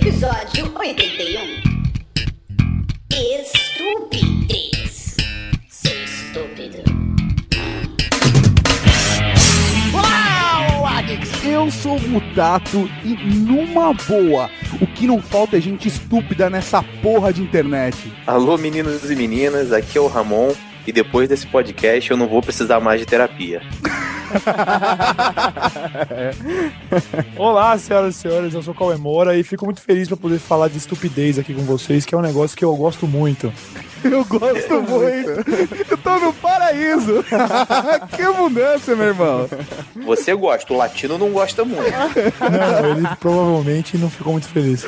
Episódio 81 Estupidez Seu estúpido Olá, Addicts! Eu sou o Mutato e numa boa, o que não falta é gente estúpida nessa porra de internet. Alô, meninos e meninas, aqui é o Ramon. E depois desse podcast eu não vou precisar mais de terapia. Olá, senhoras e senhores, eu sou o Cauê Moura e fico muito feliz para poder falar de estupidez aqui com vocês, que é um negócio que eu gosto muito. Eu gosto muito. Eu tô no paraíso. que abundância, meu irmão. Você gosta, o latino não gosta muito. Não, ele provavelmente não ficou muito feliz.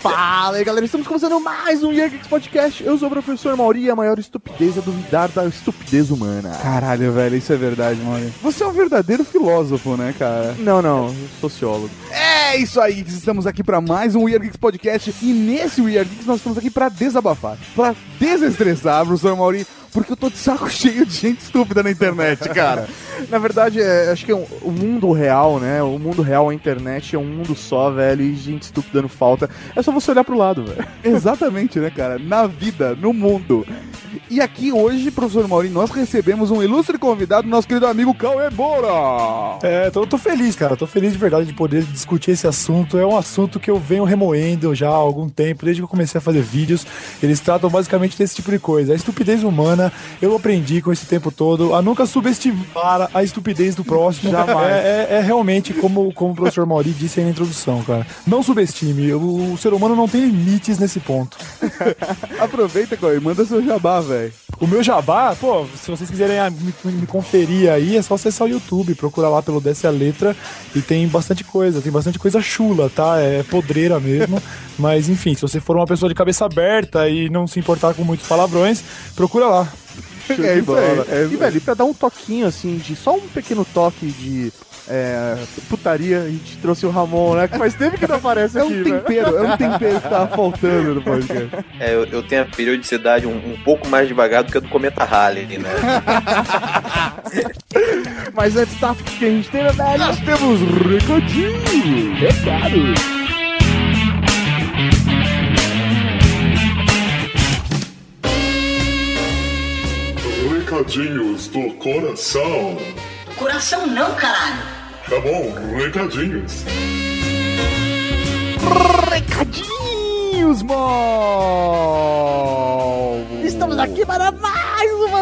Fala aí, galera. Estamos começando mais um Year Geeks Podcast. Eu sou o professor Mauri e a maior estupidez é duvidar da estupidez humana. Caralho, velho, isso é verdade, Mauri. Você é um verdadeiro filósofo, né, cara? Não, não, sociólogo. É isso aí, estamos aqui para mais um Geeks Podcast e nesse Geeks nós estamos aqui para desabafar, para desestressar, professor Mauri, porque eu tô de saco cheio de gente estúpida na internet, cara. Na verdade, é, acho que é um- o mundo real, né? O mundo real, a internet é um mundo só, velho, e gente estúpida não falta. É só você olhar pro lado, velho. Exatamente, né, cara? Na vida, no mundo. E aqui hoje, professor Mauri, nós recebemos um ilustre convidado, nosso querido amigo Cauê Bora. É, tô, tô feliz, cara, tô feliz de verdade de poder discutir esse assunto. É um assunto que eu venho remoendo já há algum tempo, desde que eu comecei a fazer vídeos. Eles tratam basicamente desse tipo de coisa. A estupidez humana, eu aprendi com esse tempo todo a nunca subestimar a estupidez do próximo. Jamais. É, é- é realmente como, como o professor Mauri disse aí na introdução, cara. Não subestime, o, o ser humano não tem limites nesse ponto. Aproveita, Cauê, manda seu jabá, velho. O meu jabá, pô, se vocês quiserem me, me conferir aí, é só acessar o YouTube, procurar lá pelo Desce a Letra e tem bastante coisa, tem bastante coisa chula, tá? É podreira mesmo. Mas enfim, se você for uma pessoa de cabeça aberta e não se importar com muitos palavrões, procura lá. É isso aí. É E, velho, pra dar um toquinho, assim, de só um pequeno toque de é, putaria, a gente trouxe o Ramon, né? Que faz tempo que não aparece É aqui, um velho. tempero, é um tempero que tava faltando no podcast. É, eu, eu tenho a periodicidade um, um pouco mais devagar do que a do Cometa Halley, né? Mas antes da que a gente tem, né, velho? Nós temos recadinho. Recado. Recadinhos do coração. Coração não, caralho Tá bom, recadinhos. Recadinhos, mal. Estamos aqui para mais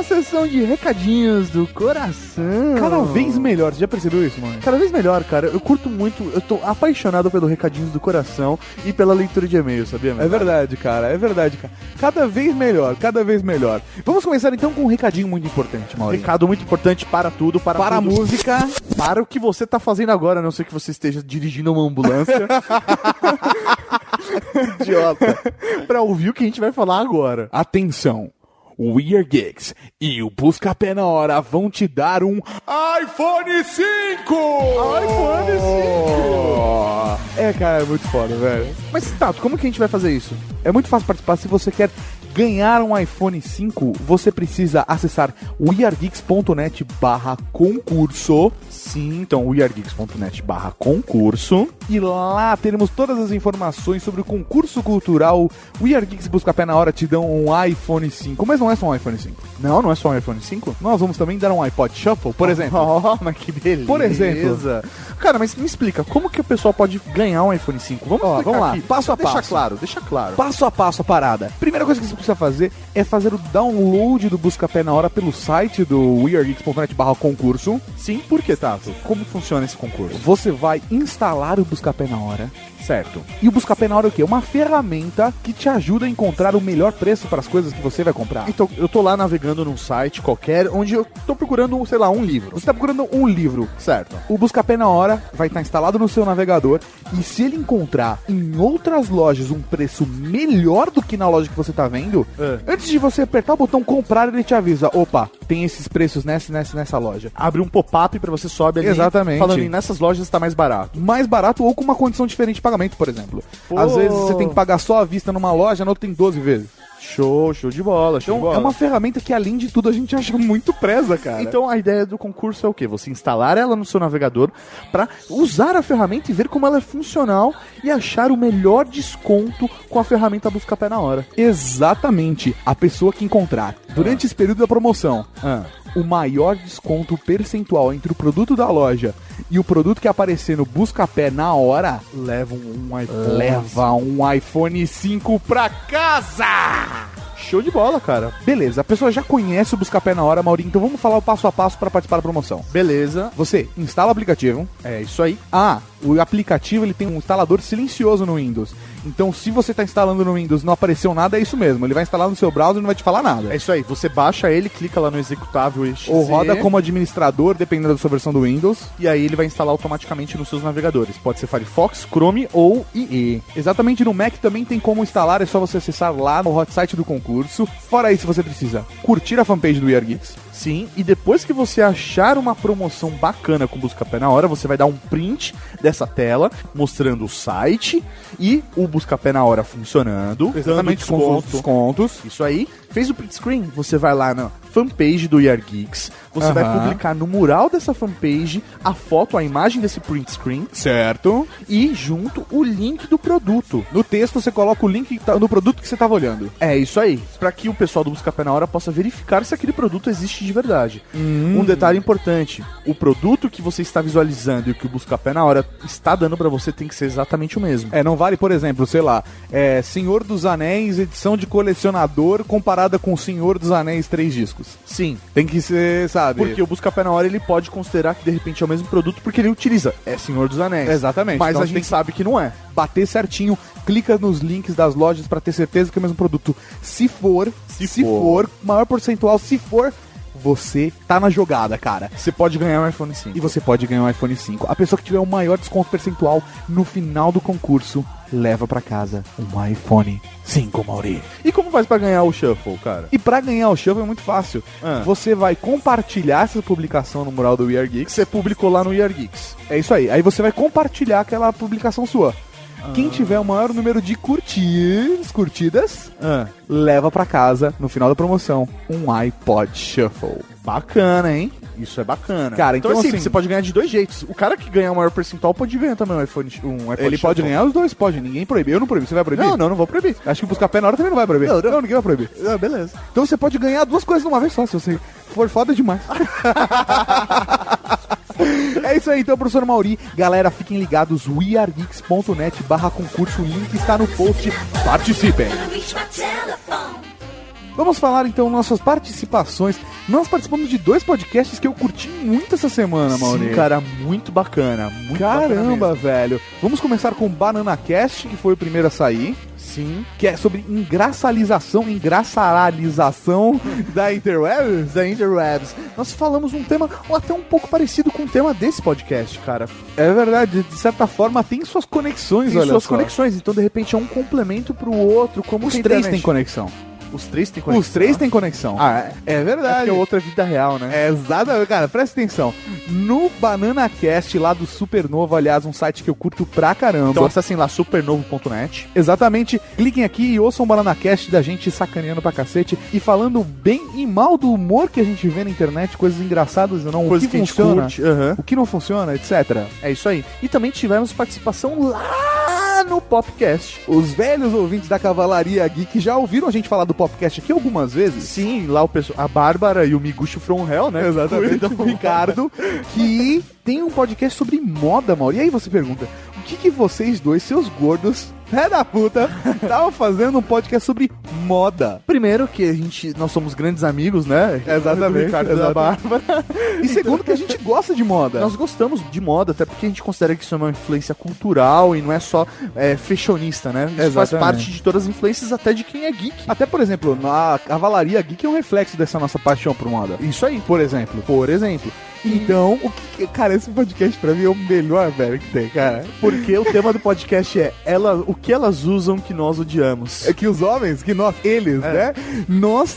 sessão de recadinhos do coração. Cada vez melhor. Você já percebeu isso, mano? Cada vez melhor, cara. Eu curto muito, eu tô apaixonado pelo recadinhos do coração e pela leitura de e-mail, sabia? meu? É verdade, cara. É verdade, cara. Cada vez melhor, cada vez melhor. Vamos começar então com um recadinho muito importante, Maurício. Recado muito importante para tudo, para, Para a tudo. música. Para o que você tá fazendo agora, a não ser que você esteja dirigindo uma ambulância. Idiota. pra ouvir o que a gente vai falar agora. Atenção! O We Are Geeks e o Busca Pé na Hora vão te dar um iPhone 5! iPhone 5! É, cara, é muito foda, velho. Mas, Tato, como que a gente vai fazer isso? É muito fácil participar. Se você quer ganhar um iPhone 5, você precisa acessar weargeeks.net barra concurso. Sim, então weargeeks.net barra concurso. E lá teremos todas as informações sobre o concurso cultural. We Are Geeks Busca Pé na Hora te dão um iPhone 5. Mas não é só um iPhone 5. Não, não é só um iPhone 5? Nós vamos também dar um iPod Shuffle, por exemplo. Oh, mas que beleza. Por exemplo. Cara, mas me explica, como que o pessoal pode ganhar um iPhone 5? Vamos, Ó, vamos lá, aqui. passo a deixa passo. claro, deixa claro. passo a passo a parada. Primeira coisa que você precisa fazer é fazer o download do Busca Pé na Hora pelo site do weargeeks.net barra concurso. Sim, por que, Tato? Como funciona esse concurso? Você vai instalar o Busca Pé na Hora, certo? E o Busca Pé na Hora é o quê? Uma ferramenta que te ajuda a encontrar o melhor preço para as coisas que você vai comprar. Então, eu tô lá navegando num site qualquer, onde eu tô procurando, sei lá, um livro. Você está procurando um livro, Certo. O Busca Pé na Hora vai estar instalado no seu navegador e se ele encontrar em outras lojas um preço melhor do que na loja que você tá vendo, É. antes de você apertar o botão comprar, ele te avisa: opa, tem esses preços nessa, nessa, nessa loja. Abre um pop-up pra você sobe ali. Exatamente. Falando em nessas lojas tá mais barato. Mais barato ou com uma condição diferente de pagamento, por exemplo. Pô. Às vezes você tem que pagar só à vista numa loja, na outra tem 12 vezes. Show, show de bola, show Então, de bola. é uma ferramenta que, além de tudo, a gente acha muito presa, cara. Então a ideia do concurso é o quê? Você instalar ela no seu navegador para usar a ferramenta e ver como ela é funcional e achar o melhor desconto com a ferramenta Busca Pé na hora. Exatamente. A pessoa que encontrar, durante esse período da promoção, Ah. o maior desconto percentual entre o produto da loja e o produto que aparecer no Buscapé na hora, Leva um, iPhone. leva um iPhone 5 pra casa! Show de bola, cara. Beleza, a pessoa já conhece o Buscapé na hora, Maurinho, então vamos falar o passo a passo para participar da promoção. Beleza. Você instala o aplicativo. É isso aí. Ah, o aplicativo ele tem um instalador silencioso no Windows. Então, se você está instalando no Windows e não apareceu nada, é isso mesmo. Ele vai instalar no seu browser e não vai te falar nada. É isso aí. Você baixa ele, clica lá no executável exe, Ou roda como administrador, dependendo da sua versão do Windows. e aí ele vai instalar automaticamente nos seus navegadores. Pode ser Firefox, Chrome ou IE. Exatamente no Mac também tem como instalar, é só você acessar lá no hot site do concurso. Fora isso, você precisa curtir a fanpage do We Are Geeks. Sim, e depois que você achar uma promoção bacana com Busca Pé na hora, você vai dar um print dessa tela mostrando o site e o Busca Pé na hora funcionando, Exatamente com os desconto. descontos. Isso aí. Fez o print screen, você vai lá na fanpage do Year Geeks, você vai Aham. publicar no mural dessa fanpage a foto, a imagem desse print screen Certo. e junto o link do produto. No texto você coloca o link que tá- no produto que você estava olhando. É isso aí, para que o pessoal do Busca Pé na Hora possa verificar se aquele produto existe de verdade. Um detalhe importante: o produto que você está visualizando e o que o Busca Pé na Hora está dando para você tem que ser exatamente o mesmo. É, não vale, por exemplo, sei lá, é, Senhor dos Anéis, edição de colecionador comparada com Senhor dos Anéis três discos. Sim, Tem que ser, sabe? porque o Busca Pé na Hora ele pode considerar que de repente é o mesmo produto porque ele utiliza é Senhor dos Anéis. Exatamente. Mas Então a gente tem sabe que não é. bater certinho, clica nos links das lojas pra ter certeza que é o mesmo produto. Se for, se, for. maior percentual, se for, você tá na jogada, cara. Você pode ganhar um iPhone 5. E você pode ganhar um iPhone 5. A pessoa que tiver o maior desconto percentual no final do concurso leva pra casa um iPhone 5, Mauri. E como faz pra ganhar o Shuffle, cara? E pra ganhar o Shuffle é muito fácil. Ah. Você vai compartilhar essa publicação no mural do We Are Geeks. Você publicou lá no Year Geeks. É isso aí. Aí você vai compartilhar aquela publicação sua. Ah. Quem tiver o maior número de curtidas, curtidas, Ah, leva pra casa, no final da promoção, um iPod Shuffle. bacana, hein? Isso é bacana. Cara, então, então, assim, assim- você pode ganhar de dois jeitos. O cara que ganhar o maior percentual pode ganhar também um iPhone, um iPod Ele pode ganhar os dois, pode. Ninguém proíbe. Eu não proíbo. Você vai proibir? Não, não, não vou proibir. Acho que buscar pé na hora também não vai proibir. Não, não. ninguém vai proibir. Ah, beleza. Então você pode ganhar duas coisas numa vez só, se você for foda demais. é isso aí, então, professor Mauri. Galera, fiquem ligados, weargeeks.net barra concurso, o link está no post. Participem! Vamos falar então nossas participações. Nós participamos de dois podcasts que eu curti muito essa semana, Mauri. Sim, cara, muito bacana. Muito bacana Caramba, mesmo. velho. Vamos começar com o Banana Cast, que foi o primeiro a sair. Sim. Que é sobre engraçalização, engraçaralização da interweb. Da Interwebs. Nós falamos um tema até um pouco parecido com o tema desse podcast, cara. É verdade, de certa forma tem suas conexões, Tem olha suas só. conexões, então de repente é um complemento pro outro, como Os três têm conexão. Os três têm conexão. Os três têm conexão. Ah, é? É É verdade. porque o outro é vida real, né? É, exatamente, cara, presta atenção. No BananaCast lá do Supernovo, aliás, um site que eu curto pra caramba. Então acessem lá supernovo.net. Exatamente, cliquem aqui e ouçam o BananaCast da gente sacaneando pra cacete e falando bem e mal do humor que a gente vê na internet, coisas engraçadas ou não, Coisa o que, que funciona, aham. o que não funciona, etc. É isso aí. E também tivemos participação lá no Popcast. Os velhos ouvintes da Cavalaria Geek já ouviram a gente falar do Popcast aqui algumas vezes? Sim, lá o pessoal, a Bárbara e o Miguxo From Hell, né? Exatamente, o Ricardo, que tem um podcast sobre moda, Mauro. E aí você pergunta, o que, que vocês dois, seus gordos, pé da puta, estavam fazendo um podcast sobre moda? Primeiro que a gente, nós somos grandes amigos, né? Exatamente, Do Ricardo e da. Bárbara. E segundo que a gente gosta de moda. Nós gostamos de moda, até porque a gente considera que isso é uma influência cultural e não é só é, fashionista, né? Isso faz Exatamente. parte de todas as influências, até de quem é geek. Até, por exemplo, a Cavalaria Geek é um reflexo dessa nossa paixão por moda. Isso aí. Por exemplo. Por exemplo. Então, o que, cara, esse podcast pra mim é o melhor, velho, que tem, cara. Porque o tema do podcast é ela, o que elas usam que nós odiamos. É que os homens, que nós, eles, É. né? Nós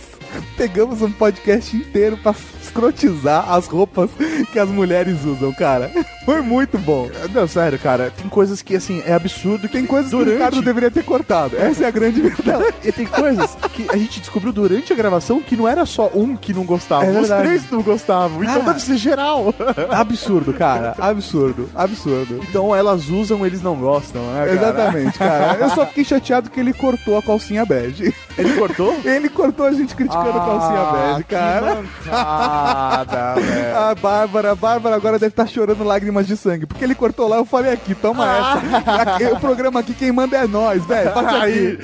pegamos um podcast inteiro pra escrotizar as roupas que as mulheres usam, cara. Foi muito bom. Não, sério, cara, tem coisas que, assim, é absurdo. Tem coisas que o Durante- Ricardo deveria ter cortado. Essa é a grande verdade. E tem coisas que a gente descobriu durante a gravação que não era só um que não gostava, É os três não gostavam. Então Cara. deve ser geral. Absurdo, cara. Absurdo. Absurdo. Então elas usam, eles não gostam, né? cara? Exatamente, cara. Eu só fiquei chateado que ele cortou a calcinha bege. Ele cortou? Ele cortou a gente criticando a calcinha bege, cara. Mancada. A Bárbara, a Bárbara agora deve estar chorando lágrimas de sangue. Porque ele cortou lá, eu falei aqui, toma essa. Aqui, o programa aqui, quem manda é nós, velho. Bate aqui.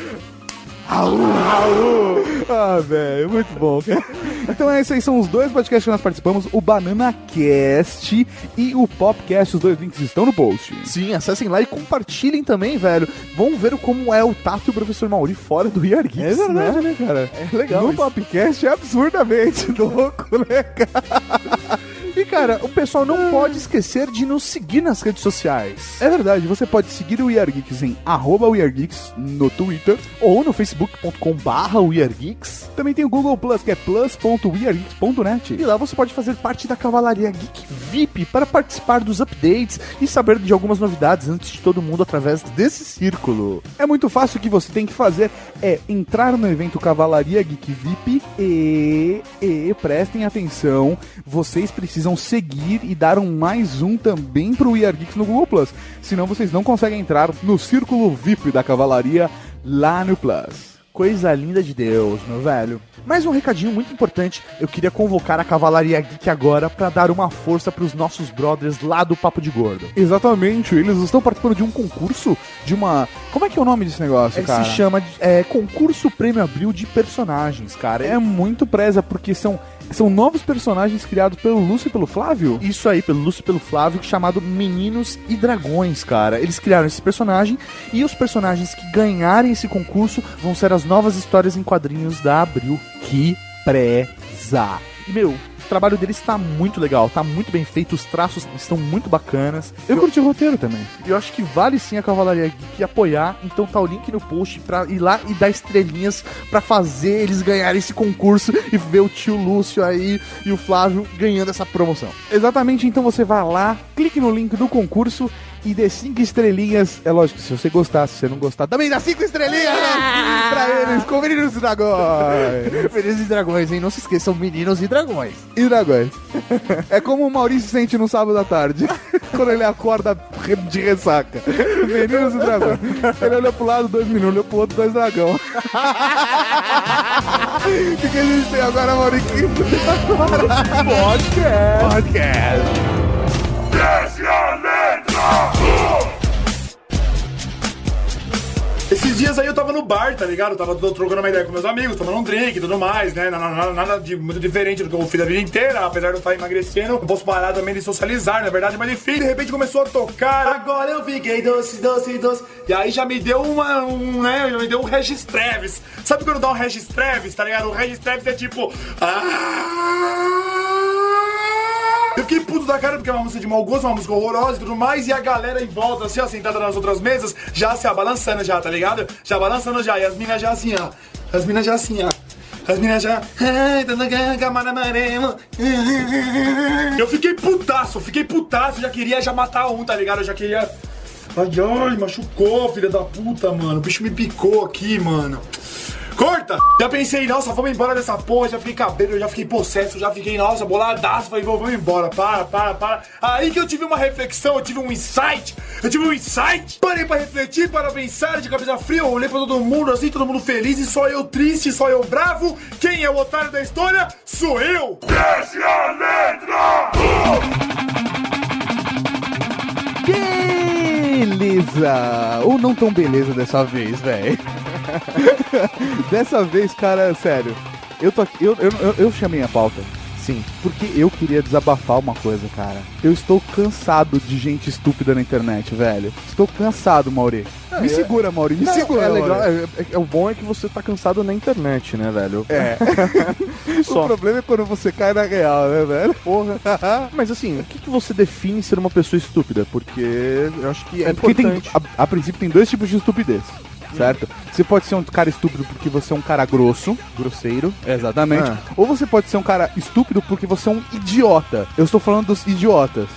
Raul, Raul. Ah, velho, muito bom, cara. Então é isso aí, são os dois podcasts que nós participamos, o Banana Cast e o Popcast. Os dois links estão no post. Sim, acessem lá e compartilhem também, velho. Vão ver como é o Tato e o professor Mauri fora do Year Geeks, É verdade, né? né, cara? É legal No isso. Popcast é absurdamente louco, né, cara? E, cara, o pessoal não pode esquecer de nos seguir nas redes sociais. É verdade, você pode seguir o We Are Geeks em arroba We Are Geeks no Twitter. Ou no facebook.com barra Geeks. Também tem o Google Plus, que é plus.wearegeeks.net. E lá você pode fazer parte da Cavalaria Geek VIP para participar dos updates e saber de algumas novidades antes de todo mundo através desse círculo. É muito fácil, o que você tem que fazer é entrar no evento Cavalaria Geek VIP e, e prestem atenção, vocês precisam seguir e dar um mais um também pro We Are Geeks no Google Plus. Senão vocês não conseguem entrar no círculo VIP da Cavalaria lá no Plus. Coisa linda de Deus, meu velho. Mais um recadinho muito importante. Eu queria convocar a Cavalaria Geek agora para dar uma força pros nossos brothers lá do Papo de Gordo. Exatamente, eles estão participando de um concurso, de uma... Como é que é o nome desse negócio, É, cara? se chama de, é, Concurso Prêmio Abril de Personagens, cara. É muito presa, porque são, são novos personagens criados pelo Lúcio e pelo Flávio. Isso aí, pelo Lúcio e pelo Flávio, chamado Meninos e Dragões, cara. Eles criaram esse personagem e os personagens que ganharem esse concurso vão ser as novas histórias em quadrinhos da Abril. Que preza! E, meu, trabalho deles tá muito legal, tá muito bem feito, os traços estão muito bacanas. Eu curti o roteiro também. Eu acho que vale sim a Cavalaria Geek apoiar, então tá o link no post pra ir lá e dar estrelinhas pra fazer eles ganharem esse concurso e ver o tio Lúcio aí e o Flávio ganhando essa promoção. Exatamente, então você vai lá, clique no link do concurso e dê cinco estrelinhas. É lógico, se você gostar, se você não gostar, também dá cinco estrelinhas né? pra eles, com meninos e dragões. Meninos e dragões, hein? Não se esqueçam, meninos e dragões. E dragões. É como o Maurício sente no sábado à tarde, quando ele acorda de ressaca. Meninos e dragões. Ele olha pro lado, dois meninos, olha pro outro, dois dragão. O que, que a gente tem agora, Maurício? Podcast. Podcast. Esses dias aí eu tava no bar, tá ligado? Eu tava trocando uma ideia com meus amigos, tomando um drink e tudo mais, né? Nada, nada- de muito diferente do que eu fiz a vida inteira, apesar de eu estar emagrecendo. Eu posso parar também de socializar, na verdade, mas enfim, de repente começou a tocar. Agora eu fiquei doce, doce, doce. E aí já me deu uma, um, né? Já me deu um Regis Treves. Sabe quando dá um Regis Treves, tá ligado? O Regis Treves é tipo. Ah! Eu fiquei puto da cara porque é uma música de mau gosto, uma música horrorosa e tudo mais, e a galera em volta, assim, ó, sentada nas outras mesas, já se abalançando já, tá ligado? Já balançando já, e as minas já assim, ó. As minas já assim, ó. As minas já. Eu fiquei putaço, fiquei putaço, já queria já matar um, tá ligado? Eu já queria. Ai, ai, machucou, filha da puta, mano. O bicho me picou aqui, mano. Corta! Já pensei, nossa, vamos embora dessa porra, já fiquei cabelo, já fiquei possesso, já fiquei, nossa, boladaço, falei, vamos embora, para, para, para. Aí que eu tive uma reflexão, eu tive um insight, eu tive um insight, parei pra refletir, para pensar de cabeça fria, eu olhei pra todo mundo assim, todo mundo feliz, e só eu triste, só eu bravo. Quem é o otário da história? Sou eu! Desce a letra! Beleza! Ou não tão beleza dessa vez, velho. dessa vez, cara, sério. Eu tô aqui, eu, eu, eu, eu chamei a pauta. Sim, porque eu queria desabafar uma coisa, cara. Eu estou cansado de gente estúpida na internet, velho. Estou cansado, Mauri. me segura, Mauri, me Não, segura. é legal. É, é- é- o bom é que você tá cansado na internet, né, velho? É. o problema é quando você cai na real, né, velho? Porra. Mas assim, o que, que você define ser uma pessoa estúpida? Porque eu acho que é, É porque tem, importante. a, a princípio tem dois tipos de estupidez, certo? Você pode ser um cara estúpido porque você é um cara grosso, Grosseiro. exatamente. Ah. Ou você pode ser um cara estúpido porque você é um idiota. Eu estou falando dos idiotas.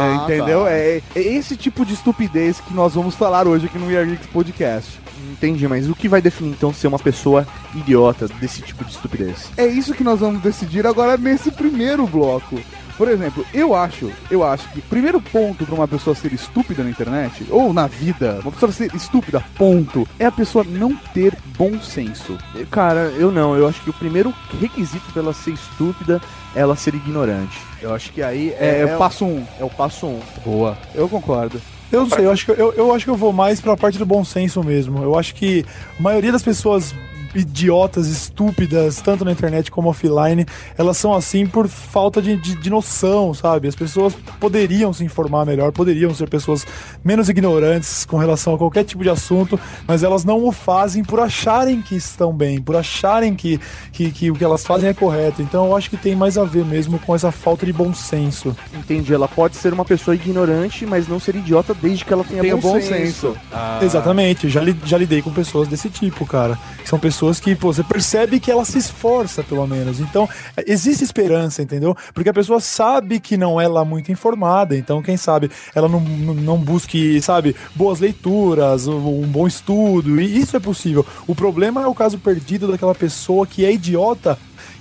É, entendeu? É, é esse tipo de estupidez que nós vamos falar hoje aqui no We Are Geeks Podcast. Entendi, mas o que vai definir então ser uma pessoa idiota desse tipo de estupidez? É isso que nós vamos decidir agora nesse primeiro bloco. Por exemplo, eu acho, eu acho que o primeiro ponto pra uma pessoa ser estúpida na internet, ou na vida, uma pessoa ser estúpida, ponto, é a pessoa não ter bom senso. Cara, eu não. Eu acho que o primeiro requisito pra ela ser estúpida é ela ser ignorante. Eu acho que aí É, é, é o passo um. é o passo um. Boa. Eu concordo. Eu não sei, eu acho, que, eu, eu acho que eu vou mais pra parte do bom senso mesmo. Eu acho que a maioria das pessoas idiotas, estúpidas, tanto na internet como offline, elas são assim por falta de, de, de noção, sabe? As pessoas poderiam se informar melhor, poderiam ser pessoas menos ignorantes com relação a qualquer tipo de assunto, mas elas não o fazem por acharem que estão bem, por acharem que, que, que o que elas fazem é correto. Então eu acho que tem mais a ver mesmo com essa falta de bom senso. Entendi. Ela pode ser uma pessoa ignorante, mas não ser idiota desde que ela tenha, Tenha bom, bom senso. senso. Exatamente, já, li- já lidei com pessoas desse tipo, cara. São pessoas que, pô, você percebe que ela se esforça, pelo menos. Então, existe esperança, entendeu? Porque a pessoa sabe que não é lá muito informada, então, quem sabe, ela não, não, busque, sabe, boas leituras, um bom estudo, e isso é possível. O problema é o caso perdido daquela pessoa que é idiota.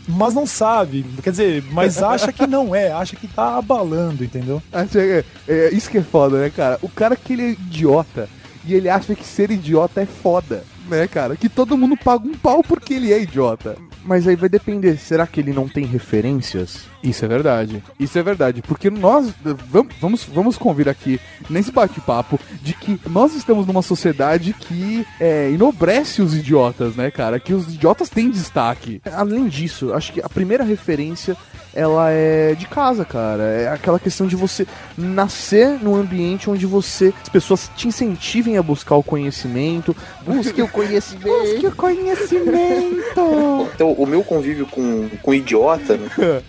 Mas não sabe, quer dizer, mas acha que não é, acha que tá abalando, entendeu? É, é, isso que é foda, né, cara? O cara que ele é idiota e ele acha que ser idiota é foda, né, cara? Que todo mundo paga um pau porque ele é idiota. Mas aí vai depender. Será que ele não tem referências? Isso é verdade. Isso é verdade. Porque nós vam- vamos, vamos convir aqui nesse bate-papo de que nós estamos numa sociedade que é, enobrece os idiotas, né, cara? Que os idiotas têm destaque. Além disso, acho que a primeira referência ela é de casa, cara. É aquela questão de você nascer num ambiente onde você as pessoas te incentivem a buscar o conhecimento, busque o conhecimento. Busque o conhecimento! Então, o meu convívio com, com idiota, né,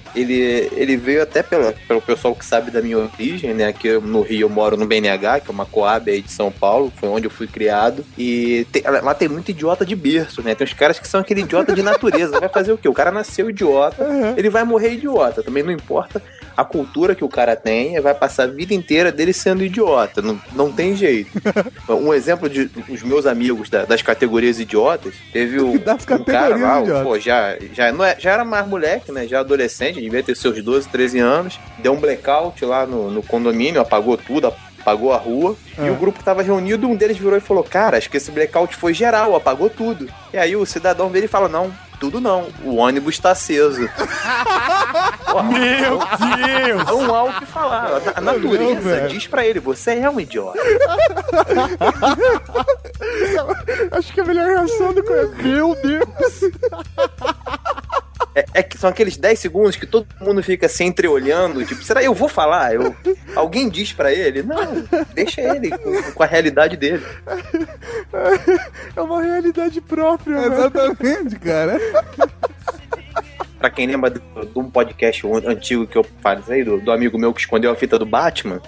ele, ele veio até pela, pelo pessoal que sabe da minha origem, né? Aqui no Rio eu moro no BNH, que é uma Coab aí de São Paulo, foi onde eu fui criado. E tem- lá tem muito idiota de berço, né? Tem os caras que são aquele idiota de natureza. Vai fazer o quê? O cara nasceu idiota, ele vai morrer idiota. Também não importa a cultura que o cara tem, vai passar a vida inteira dele sendo idiota. Não, não tem jeito. Um exemplo de os meus amigos da- das categorias idiotas, teve o, um cara lá, idiotas. pô, já, já, não é, já era mais moleque, né? Já adolescente, devia ter seus 12, 13 anos. Deu um blackout lá no, no condomínio, apagou tudo, apagou a rua. E o grupo tava reunido, um deles virou e falou: Cara, acho que esse blackout foi geral, apagou tudo. E aí o cidadão dele fala: Não, tudo não, o ônibus tá aceso. Meu Deus! Não há o que falar. A natureza diz pra ele: Você é um idiota. Acho que a melhor reação do cara. Meu Deus! É, é que são aqueles 10 segundos que todo mundo fica se entreolhando, tipo, será eu vou falar? Eu, alguém diz pra ele? Não, deixa ele com, com a realidade dele. É uma realidade própria, velho. Exatamente, cara. Pra quem lembra de, de um podcast antigo que eu falei, do, do amigo meu que escondeu a fita do Batman,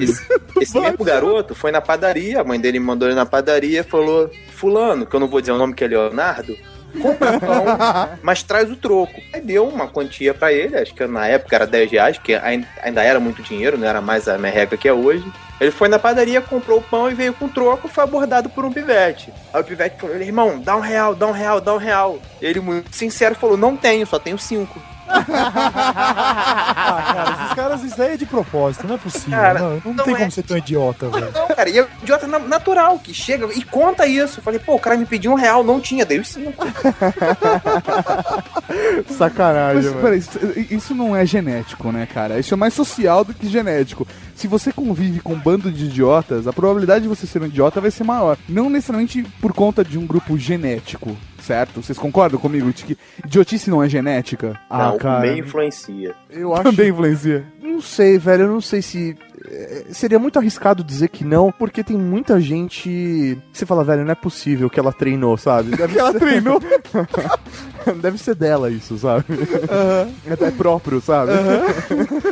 esse, esse mesmo garoto foi na padaria, a mãe dele mandou ele na padaria e falou: Fulano, que eu não vou dizer o nome que é Leonardo, compra pão, mas traz o troco. Aí deu uma quantia pra ele, acho que na época era 10 reais, que ainda ainda era muito dinheiro, não era mais a merreca que é hoje. Ele foi na padaria, comprou o pão e veio com troco, foi abordado por um pivete. Aí o pivete falou, irmão, dá um real, dá um real, dá um real. Ele, muito sincero, falou, não tenho, só tenho cinco. Ah, cara, esses caras, isso aí é de propósito, não é possível. Cara, não, não não tem é. como ser tão idiota, velho. Não, cara, e é um idiota na- natural, que chega e conta isso. Eu falei, pô, o cara me pediu um real, não tinha, dei os cinco. Sacanagem, Mas, peraí, isso- isso não é genético, né, cara? Isso é mais social do que genético. Se você convive com um bando de idiotas, a probabilidade de você ser um idiota vai ser maior. Não necessariamente por conta de um grupo genético, certo? Vocês concordam comigo de que idiotice não é genética? Ah, não, cara. meio influencia. Eu acho. Também influencia. Não sei, velho. Eu não sei se. É, seria muito arriscado dizer que não, porque tem muita gente. Você fala, velho, não é possível que ela treinou, sabe? Deve Que ela ser- treinou. Deve ser dela isso, sabe? É, é próprio, sabe?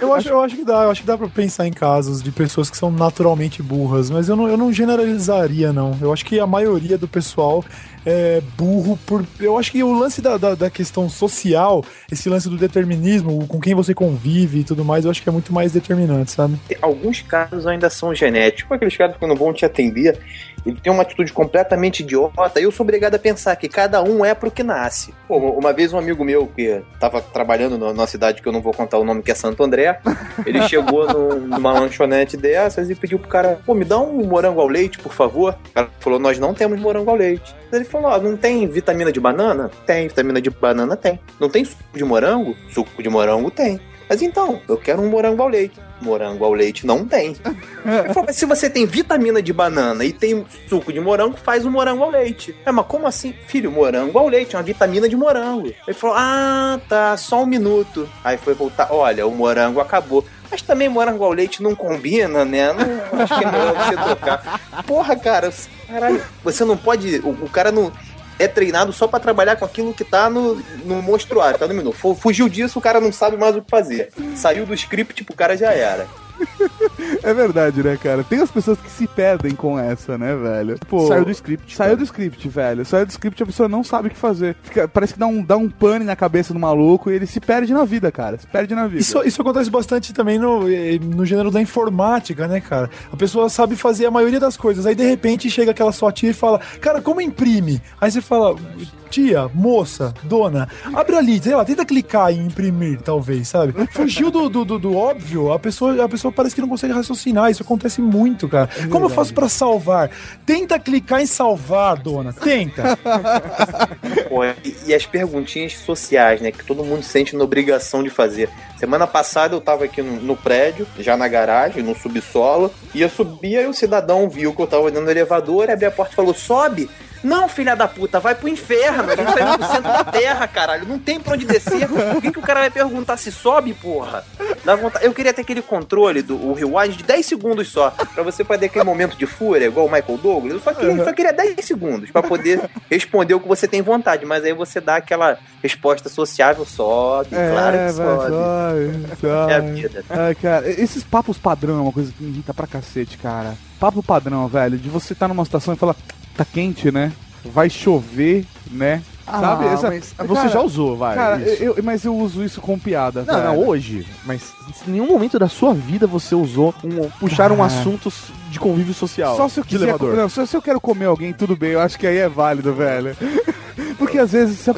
Eu acho, eu acho que dá, eu acho que dá pra pensar em casos de pessoas que são naturalmente burras, mas eu não, eu não generalizaria, não. Eu acho que a maioria do pessoal é burro por. Eu acho que o lance da, da, da questão social, esse lance do determinismo, com quem você convive e tudo mais, eu acho que é muito mais determinante, sabe? Alguns casos ainda são genéticos. Tipo aqueles caras que não vão te atender, ele tem uma atitude completamente idiota. E eu sou obrigado a pensar que cada um é pro que nasce. Pô, uma vez um amigo meu que tava trabalhando na numa cidade que eu não vou contar o nome, que é Santo André, ele chegou no- numa lanchonete dessas e pediu pro cara: pô, me dá um morango ao leite, por favor. O cara falou: nós não temos morango ao leite. Ele falou: ó, não tem vitamina de banana? Tem, vitamina de banana tem. Não tem suco de morango? Suco de morango tem. Mas então, eu quero um morango ao leite. Morango ao leite não tem. Falou, se você tem vitamina de banana e tem suco de morango, faz o morango ao leite. É, mas como assim? Filho, morango ao leite, é uma vitamina de morango. Ele falou, ah, tá, só um minuto. Aí foi voltar, olha, o morango acabou. Mas também morango ao leite não combina, né? Não, acho que é melhor você trocar. Porra, cara, caralho, você não pode. O, o cara não. É treinado só pra trabalhar com aquilo que tá no, no monstruário, tá no menu. Fu- Fugiu disso, o cara não sabe mais o que fazer. Saiu do script, tipo, o cara já era. É verdade, né, cara? Tem as pessoas que se perdem com essa, né, velho? Pô, Saiu do script. Saiu do script, velho. Saiu do script a pessoa não sabe o que fazer. Fica- parece que dá um, dá um pane na cabeça do maluco e ele se perde na vida, cara. Se perde na vida. Isso, isso acontece bastante também no, no gênero da informática, né, cara? A pessoa sabe fazer a maioria das coisas, aí de repente chega aquela sua tia e fala, cara, como imprime? Aí você fala, tia, moça, dona, abre ali, sei lá, tenta clicar em imprimir, talvez, sabe? Fugiu do, do, do- do óbvio, a pessoa, a pessoa parece que não consegue raciocinar, isso acontece muito, cara. como eu faço pra salvar? Tenta clicar em salvar, dona, tenta. Pô, e, e as perguntinhas sociais, né? Que todo mundo sente na obrigação de fazer. Semana passada eu tava aqui no, no prédio, já na garagem, no subsolo, ia subir, aí o cidadão viu que eu tava dentro do elevador, abriu a porta e falou: sobe! Não, filha da puta, vai pro inferno. A gente tá indo pro centro da terra, caralho. Não tem pra onde descer. Por que, que o cara vai perguntar se sobe, porra? Dá vontade. Eu queria ter aquele controle do o rewind de 10 segundos só. Pra você poder aquele momento de fúria, igual o Michael Douglas. Eu só queria, só queria 10 segundos pra poder responder o que você tem vontade. Mas aí você dá aquela resposta sociável, sobe. claro que É, sobe. sobe, sobe. É a vida. Ai, cara, esses papos padrão é uma coisa que me irrita pra cacete, cara. Papo padrão, velho, de você estar numa estação e falar, tá quente, né? Vai chover, né? Sabe? Essa- Ah, mas você cara, já usou, vai. Cara, isso. eu, mas eu uso isso com piada, Não, velho. não, hoje. Mas em nenhum momento da sua vida você usou um, puxar um Cara. assunto de convívio social. Só se eu de quiser. elevador. Não, só se eu quero comer alguém, tudo bem. Eu acho que aí é válido, velho. Porque às vezes você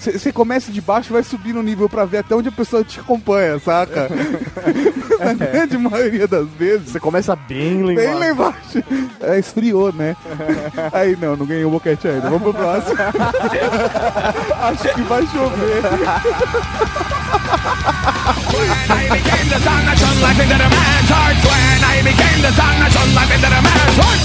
você começa de baixo e vai subir no nível pra ver até onde a pessoa te acompanha, saca? Na grande maioria das vezes. Você começa bem lá Bem embaixo. lá embaixo. É, esfriou, né? Aí não, não ganhei o boquete ainda. Vamos pro próximo. Acho que vai chover. I became the sun that shone life into the man's heart. When I became the sun that shone life into the man's heart.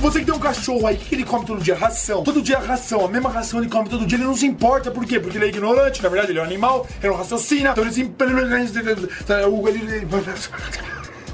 Você que tem um cachorro aí, o que, ele come todo dia? Ração. Todo dia ração, a mesma ração ele come todo dia, ele não se importa. Por quê? Porque ele é ignorante, na verdade, ele é um animal, ele não raciocina, então ele se.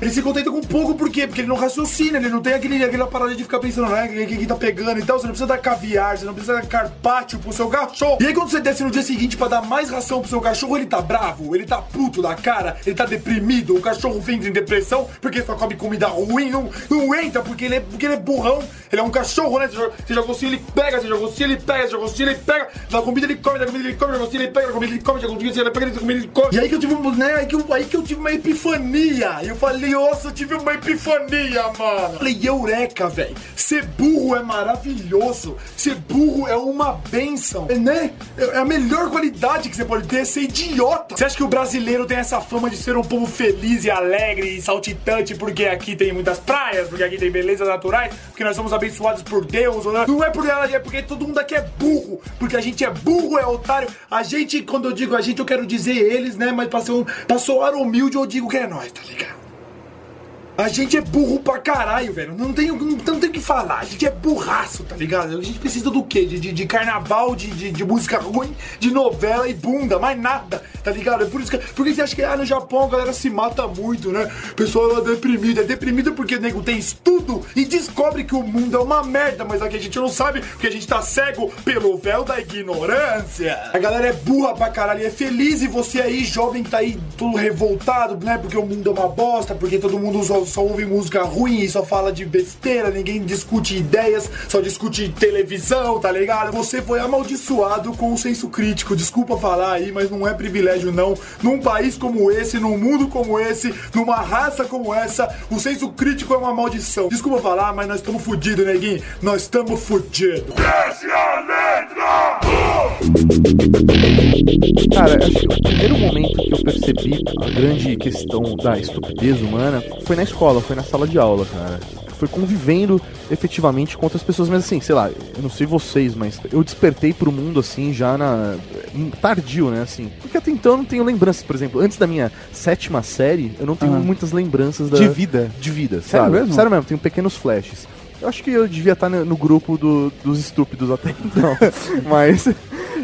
Ele se contenta com pouco, por quê? Porque ele não raciocina, ele não tem aquele, aquela parada de ficar pensando, né, que, que, que tá pegando e tal. Você não precisa dar caviar, você não precisa dar carpaccio pro seu cachorro. E aí, quando você desce no dia seguinte pra dar mais ração pro seu cachorro, ele tá bravo, ele tá puto da cara, ele tá deprimido, o cachorro entra em depressão porque só come comida ruim, não, não entra porque ele, é, porque ele é burrão, ele é um cachorro, né? Você joga, você joga ele pega, você joga assim, ele pega, você joga assim, ele pega, da comida ele come, da comida ele come, joga assim, ele pega, da comida ele come, da comida ele pega, da comida ele come. E aí que eu tive, né, aí que eu, aí que eu tive uma epifania. E eu falei, eu tive uma epifania, mano. Falei, eureka, velho. Ser burro é maravilhoso. Ser burro é uma benção, né? É a melhor qualidade que você pode ter é ser idiota. Você acha que o brasileiro tem essa fama de ser um povo feliz e alegre e saltitante porque aqui tem muitas praias, porque aqui tem belezas naturais, porque nós somos abençoados por Deus? Não é por ela, é porque todo mundo aqui é burro. Porque a gente é burro, é otário. A gente, quando eu digo a gente, eu quero dizer eles, né? Mas pra, ser pra soar humilde, eu digo que é nós, tá ligado? A gente é burro pra caralho, velho. Não tem, não, não tem o que falar. A gente é burraço, tá ligado? A gente precisa do quê? De, de, de carnaval, de, de, de música ruim, de novela e bunda, mais nada, tá ligado? É por isso que. Você acha que ah, no Japão a galera se mata muito, né? O pessoal é deprimida. É deprimida porque o nego tem estudo e descobre que o mundo é uma merda, mas aqui a gente não sabe porque a gente tá cego pelo véu da ignorância. A galera é burra pra caralho, é feliz e você aí, jovem, tá aí todo revoltado, né? Porque o mundo é uma bosta, porque todo mundo só, só ouve música ruim e só fala de besteira, ninguém discute ideias, só discute televisão, tá ligado? Você foi amaldiçoado com o senso crítico, desculpa falar aí, mas não é privilégio não. Num país como esse, num mundo como esse, numa raça como essa, o senso crítico é uma maldição. Desculpa falar, mas nós estamos fudidos, neguinho. Nós estamos fudidos. Cara, acho que o primeiro momento que eu percebi a grande questão da estupidez humana foi na escola, foi na sala de aula, cara. Foi convivendo efetivamente com outras pessoas, mas assim, sei lá, eu não sei vocês, mas eu despertei pro mundo assim já na. tardio, né? Assim. Porque até então eu não tenho lembranças, por exemplo, antes da minha sétima série, eu não tenho Aham. muitas lembranças da. De vida. De vida, Sério sabe? mesmo? Sério mesmo, tenho pequenos flashes. Eu acho que eu devia estar no, no grupo do- dos estúpidos até então. mas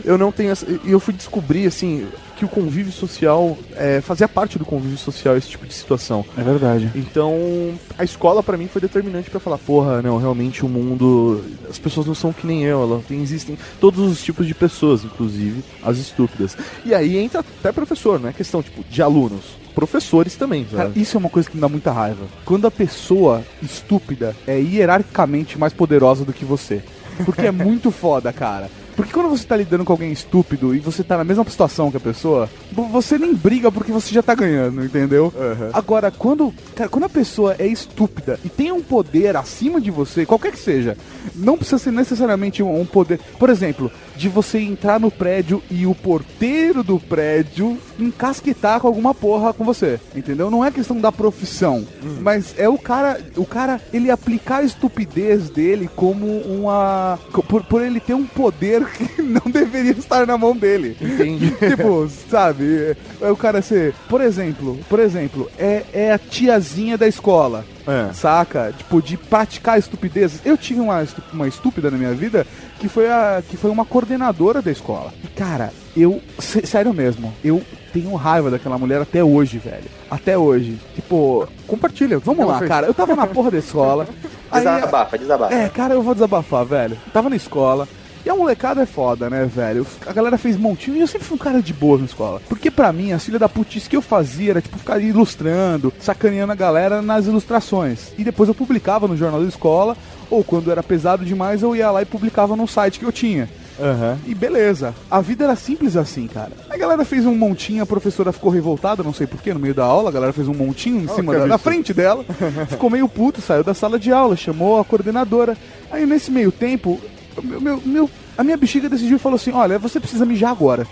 eu não tenho essa. E eu fui descobrir, assim, que o convívio social é, fazia parte do convívio social esse tipo de situação. É verdade. Então, a escola pra mim foi determinante pra falar, porra, não, realmente o mundo, as pessoas não são que nem eu, ela tem, existem todos os tipos de pessoas, inclusive as estúpidas. E aí entra até professor, não é questão tipo de alunos, professores também, Cara, sabe? isso é uma coisa que me dá muita raiva. Quando a pessoa estúpida é hierarquicamente mais poderosa do que você. Porque é muito foda, cara. Porque quando você tá lidando com alguém estúpido e você tá na mesma situação que a pessoa, vo- você nem briga porque você já tá ganhando, entendeu? Agora, quando, cara, quando a pessoa é estúpida e tem um poder acima de você, qualquer que seja, não precisa ser necessariamente um, um poder. Por exemplo, de você entrar no prédio e o porteiro do prédio encasquetar com alguma porra com você, entendeu? Não é questão da profissão, mas é o cara, o cara, ele aplicar a estupidez dele como uma, por, por ele ter um poder que não deveria estar na mão dele. Entendi. tipo, sabe? É, é o cara ser, por exemplo, por exemplo, é, é a tiazinha da escola. É. Saca? Tipo, de praticar estupidezes. Eu tinha uma, uma estúpida na minha vida que foi, a, que foi uma coordenadora da escola. E, cara, eu. sé- Sério mesmo, eu tenho raiva daquela mulher até hoje, velho. Até hoje. Tipo, compartilha. Vamos Não, lá, foi- cara. Eu tava na porra da escola. aí- Desabafa, desabafa. é, cara, eu vou desabafar, velho. Tava na escola. E a molecada é foda, né, velho? A galera fez montinho e eu sempre fui um cara de boa na escola. Porque pra mim, as filhas da putice que eu fazia era, tipo, ficar ilustrando, sacaneando a galera nas ilustrações. E depois eu publicava no jornal da escola, ou quando era pesado demais, eu ia lá e publicava no site que eu tinha. Aham. E beleza. A vida era simples assim, cara. A galera fez um montinho, a professora ficou revoltada, não sei porquê, no meio da aula, a galera fez um montinho em cima que da, na frente dela, ficou meio puto, saiu da sala de aula, chamou a coordenadora. Aí nesse meio tempo, meu, meu, meu- a minha bexiga decidiu e falou assim: Olha, você precisa mijar agora.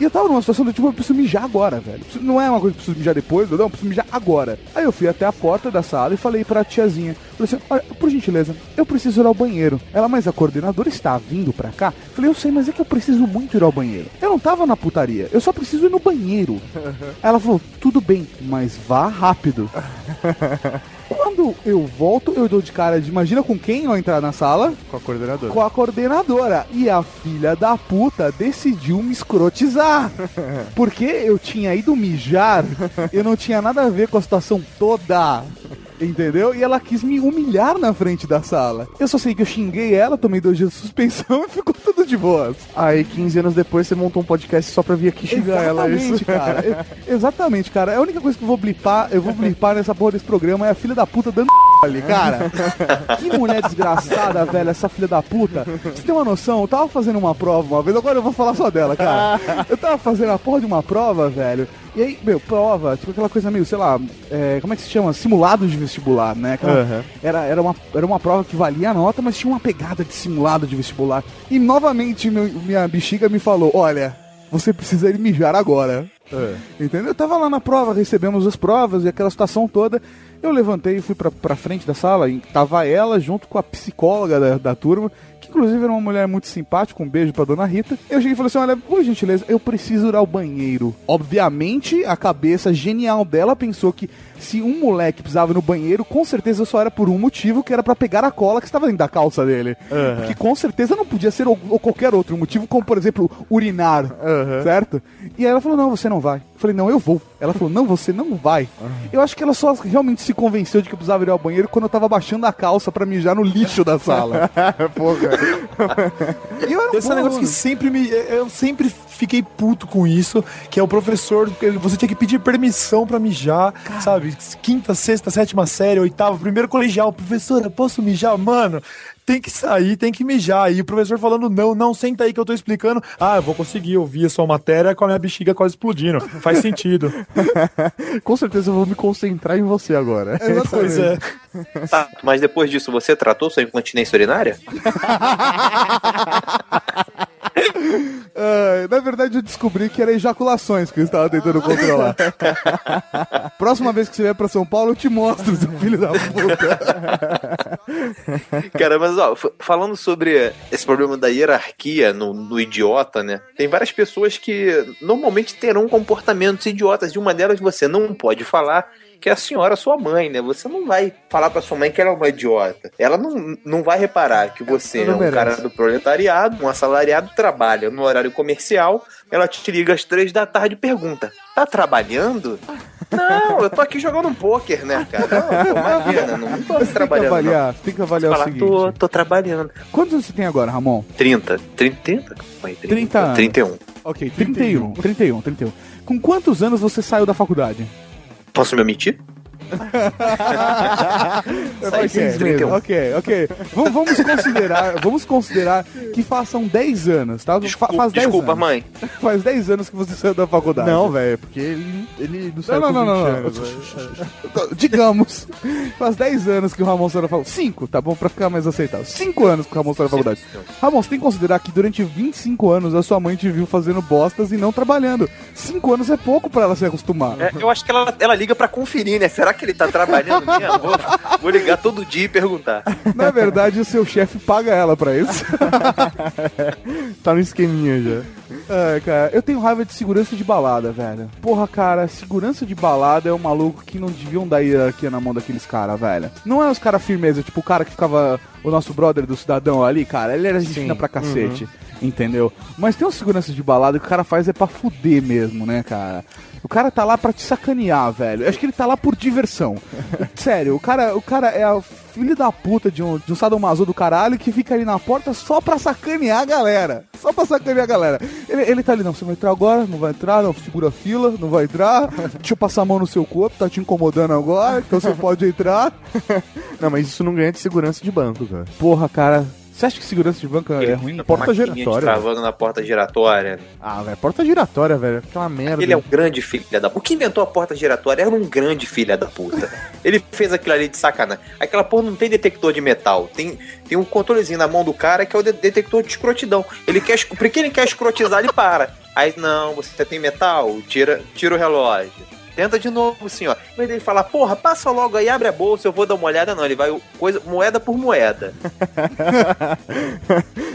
e eu tava numa situação do tipo, eu preciso mijar agora, velho. Não é uma coisa que eu preciso mijar depois, não, eu preciso mijar agora. Aí eu fui até a porta da sala e falei pra tiazinha: falei assim, Olha, por gentileza, eu preciso ir ao banheiro. Ela, mas a coordenadora está vindo pra cá? Falei, eu sei, mas é que eu preciso muito ir ao banheiro. Eu não tava na putaria, eu só preciso ir no banheiro. Ela falou, tudo bem, mas vá rápido. Quando eu volto, eu dou de cara de. Imagina com quem eu entrar na sala? Com a coordenadora. Com a coordenadora. E a filha da puta decidiu me escrotizar. Porque eu tinha ido mijar, eu não tinha nada a ver com a situação toda. Entendeu? E ela quis me humilhar na frente da sala. Eu só sei que eu xinguei ela, tomei dois dias de suspensão e ficou tudo de boas. Aí, 15 anos depois, você montou um podcast só pra vir aqui xingar ela. é Exatamente, Isso. cara. Exatamente, cara. A única coisa que eu vou blipar, eu vou blipar nessa porra desse programa é a filha da puta dando ali, cara. Que mulher desgraçada, velho, essa filha da puta. Você tem uma noção? Eu tava fazendo uma prova uma vez, agora eu vou falar só dela, cara. Eu tava fazendo a porra de uma prova, velho. E aí, meu, prova, tipo aquela coisa meio, sei lá, é, como é que se chama? Simulado de vestibular, né? Aquela- Aham. era, era, uma, era uma prova que valia a nota, mas tinha uma pegada de simulado de vestibular. E novamente meu- minha bexiga me falou: olha, você precisa ir mijar agora. Entendeu? Eu tava lá na prova, recebemos as provas e aquela situação toda. Eu levantei e fui pra, pra frente da sala e tava ela junto com a psicóloga da, da turma, inclusive era uma mulher muito simpática, um beijo pra dona Rita. Eu cheguei e falei assim: olha, por gentileza, eu preciso ir ao banheiro. Obviamente, a cabeça genial dela pensou que se um moleque precisava ir no banheiro, com certeza só era por um motivo, que era pra pegar a cola que estava dentro da calça dele. Porque com certeza não podia ser ou, ou qualquer outro motivo, como por exemplo, urinar, certo? E aí ela falou: não, você não vai. Eu falei: não, eu vou. Ela falou: não, você não vai. Eu acho que ela só realmente se convenceu de que eu precisava ir ao banheiro quando eu tava baixando a calça pra mijar no lixo da sala. E eu era Esse é um negócio que sempre me. Eu sempre fiquei puto com isso, que é o professor, você tinha que pedir permissão pra mijar, sabe? Quinta, sexta, sétima série, oitava, primeiro colegial, professora, posso mijar? Mano, tem que sair, tem que mijar. E o professor falando, não, não, senta aí que eu tô explicando. Ah, eu vou conseguir ouvir a sua matéria com a minha bexiga quase explodindo. Faz sentido. Com certeza eu vou me concentrar em você agora. pois é. Tá, mas depois disso, você tratou sua incontinência urinária? Ah, na verdade, eu descobri que era ejaculações que eu estava tentando controlar. Próxima vez que você vier pra São Paulo, eu te mostro, seu filho da puta. Cara, mas ó, falando sobre esse problema da hierarquia no, no idiota, né? Tem várias pessoas que normalmente terão comportamentos idiotas. De uma delas você não pode falar que é a senhora sua mãe, né? Você não vai falar pra sua mãe que ela é uma idiota. Ela não, não vai reparar que você Não é um merece. cara do proletariado, um assalariado, trabalha no horário comercial. Ela te liga às três da tarde e pergunta: tá trabalhando? Não, eu tô aqui jogando um pôquer, né, cara? Não, pô, imagina, não tô Você tem que trabalhando. não. avaliar, você tem que avaliar o seguinte. tô, tô trabalhando. Quantos anos você tem agora, Ramon? 30. 30? 30? Mãe, 30 anos. 31. Ok, 31, 31, 31. Com quantos anos você saiu da faculdade? Posso me omitir? Ok, seis, 31. ok, ok. Vamos, vamos considerar, vamos considerar que façam 10 anos, tá? Desculpa, faz 10 desculpa anos. mãe. Faz 10 anos que você saiu da faculdade. Não, velho, porque ele, ele não saiu Não, não, com não, 20 não, anos, não. Digamos, faz 10 anos que o Ramon saiu da faculdade. 5, tá bom? Pra ficar mais aceitável. 5 anos que o Ramon saiu da faculdade. Ramon, você tem que considerar que durante 25 anos a sua mãe te viu fazendo bostas e não trabalhando. 5 anos é pouco pra ela se acostumar. É, eu acho que ela, ela liga pra conferir, né? Será que ele tá trabalhando mesmo? Vou, vou ligar todo dia e perguntar. Na verdade, o seu chefe paga ela pra isso. Tá no esqueminha já. É, cara, eu tenho raiva de segurança de balada, velho. Porra, cara, segurança de balada é um maluco que não deviam dar hierarquia na mão daqueles caras, velho. Não é os caras firmeza, tipo o cara que ficava. O nosso brother do cidadão ali, cara, ele era gente pra cacete. Entendeu? Mas tem um segurança de balada que o cara faz é pra fuder mesmo, né, cara? O cara tá lá pra te sacanear, velho. Eu acho que ele tá lá por diversão. Sério, o cara, o cara é o filho da puta de um, de um sadomaso do caralho que fica ali na porta só pra sacanear a galera. Só pra sacanear a galera. Ele, ele tá ali, não, você vai entrar agora? Não vai entrar? Não, segura a fila, não vai entrar. Deixa eu passar a mão no seu corpo, tá te incomodando agora, então você pode entrar. Não, mas isso não ganha de segurança de banco, cara. Porra, cara, você acha que segurança de banco é ruim? Porta giratória. Travando na porta giratória. Ah, velho, porta giratória, velho. Aquela merda. Ele é um grande filho da puta. O que inventou a porta giratória era um grande filho da puta. Ele fez aquilo ali de sacanagem. Aquela porra não tem detector de metal. Tem, tem um controlezinho na mão do cara que é o de- detector de escrotidão. Ele quer, porque ele quer escrotizar, ele para. Aí, não, você tem metal? Tira, tira o relógio. Tenta de novo, assim, ó. Em vez dele falar, porra, passa logo aí, abre a bolsa, eu vou dar uma olhada, não. Ele vai coisa, moeda por moeda.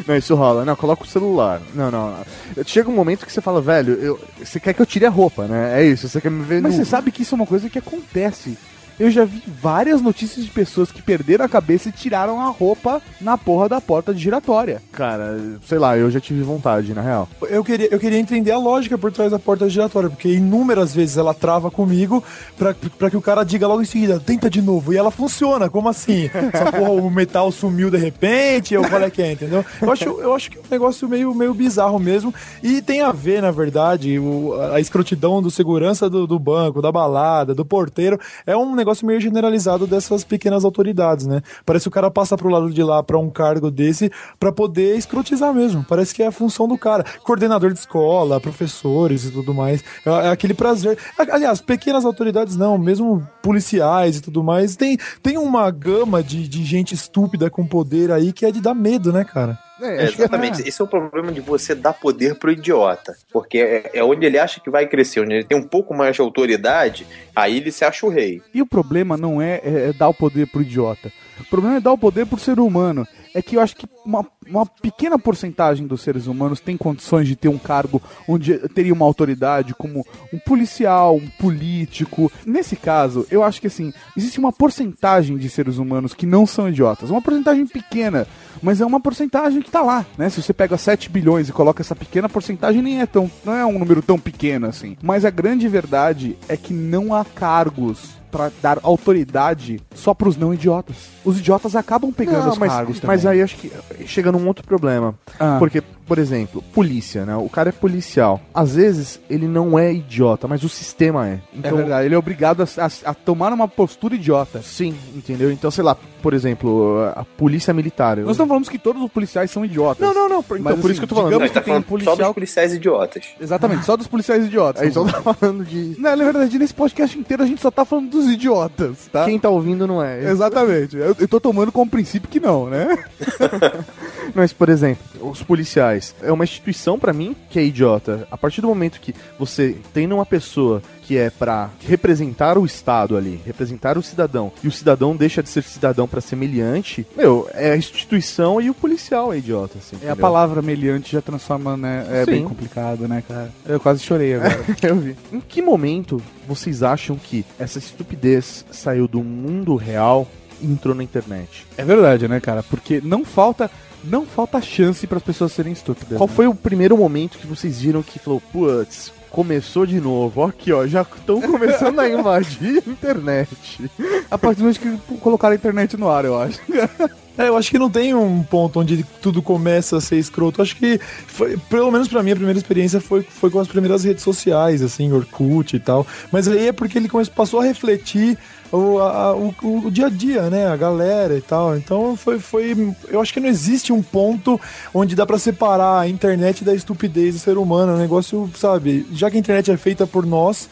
Não, isso rola. Não, coloca o celular. Não, não. não. Chega um momento que você fala, velho, eu- você quer que eu tire a roupa, né? É isso, você quer me ver Mas nu. você sabe que isso é uma coisa que acontece. Eu já vi várias notícias de pessoas que perderam a cabeça e tiraram a roupa na porra da porta de giratória. Cara, sei lá, eu já tive vontade, na real. Eu queria, eu queria entender a lógica por trás da porta giratória, porque inúmeras vezes ela trava comigo pra, pra que o cara diga logo em seguida, tenta de novo. E ela funciona, como assim? Essa porra, o metal sumiu de repente, eu qual é que é, entendeu? Eu acho, eu acho que é um negócio meio, meio bizarro mesmo. E tem a ver, na verdade, o- a escrotidão do segurança do, do banco, da balada, do porteiro, é um negócio meio generalizado dessas pequenas autoridades, né? Parece que o cara passa pro lado de lá pra um cargo desse pra poder escrotizar mesmo. Parece que é a função do cara. Coordenador de escola, professores e tudo mais. É, é aquele prazer. Aliás, pequenas autoridades não, mesmo policiais e tudo mais. Tem, tem uma gama de, de gente estúpida com poder aí que é de dar medo, né, cara? É, exatamente. Esse é o problema de você dar poder pro idiota. Porque é, é onde ele acha que vai crescer, onde ele tem um pouco mais de autoridade, aí ele se acha o rei. E o problema não é, é- é dar o poder pro idiota. O problema é dar o poder pro ser humano. é que eu acho que uma, uma pequena porcentagem dos seres humanos tem condições de ter um cargo onde teria uma autoridade, como um policial, um político. Nesse caso, eu acho que assim, existe uma porcentagem de seres humanos que não são idiotas. Uma porcentagem pequena, mas é uma porcentagem que tá lá, né? Se você pega 7 bilhões e coloca essa pequena porcentagem, nem é tão. não é um número tão pequeno assim. Mas a grande verdade é que não há cargos pra dar autoridade só pros não idiotas. Os idiotas acabam pegando Não, os mas, cargos também. mas aí acho que chega num outro problema. Ah. Porque, por exemplo, polícia, né? O cara é policial. Às vezes ele não é idiota, mas o sistema é. É verdade, ele é obrigado a, a- a tomar uma postura idiota. Sim, entendeu? Então, sei lá, por exemplo, a polícia militar. eu- Nós estamos falando que todos os policiais são idiotas. Não, não, não. Então, Mas, por assim, isso que eu tô falando. digamos Não, tá que tem falando só policial- dos policiais idiotas. Exatamente, só dos policiais idiotas. A gente só tá falando de. Não, na verdade, nesse podcast inteiro a gente só tá falando dos idiotas, tá? Quem tá ouvindo não é. Exatamente. Eu, eu tô tomando como princípio que não, né? Mas, por exemplo, os policiais. É uma instituição pra mim que é idiota. A partir do momento que você tem uma pessoa que é pra representar o Estado ali, representar o cidadão, e o cidadão deixa de ser cidadão pra ser meliante, meu, é a instituição e o policial é idiota, assim. É a entendeu? palavra meliante já transforma, né? É Sim. bem complicado, né, cara? Eu quase chorei agora. Eu vi. Em que momento vocês acham que essa estupidez saiu do mundo real e entrou na internet? é verdade, né, cara? Porque não falta. Não falta chance para as pessoas serem estúpidas. Qual né? foi o primeiro momento que vocês viram que falou, putz, começou de novo? Ó Aqui, ó, já estão começando a invadir a internet. A partir do momento que colocaram a internet no ar, eu acho. É, eu acho que não tem um ponto onde tudo começa a ser escroto. Eu acho que, foi, pelo menos pra mim, a primeira experiência foi, foi com as primeiras redes sociais, assim, Orkut e tal. Mas aí é porque ele começou, passou a refletir o, a- o, o- o dia a dia, né? A galera e tal. Então foi, foi. Eu acho que não existe um ponto onde dá pra separar a internet da estupidez do ser humano. É um negócio, sabe? Já que a internet é feita por nós.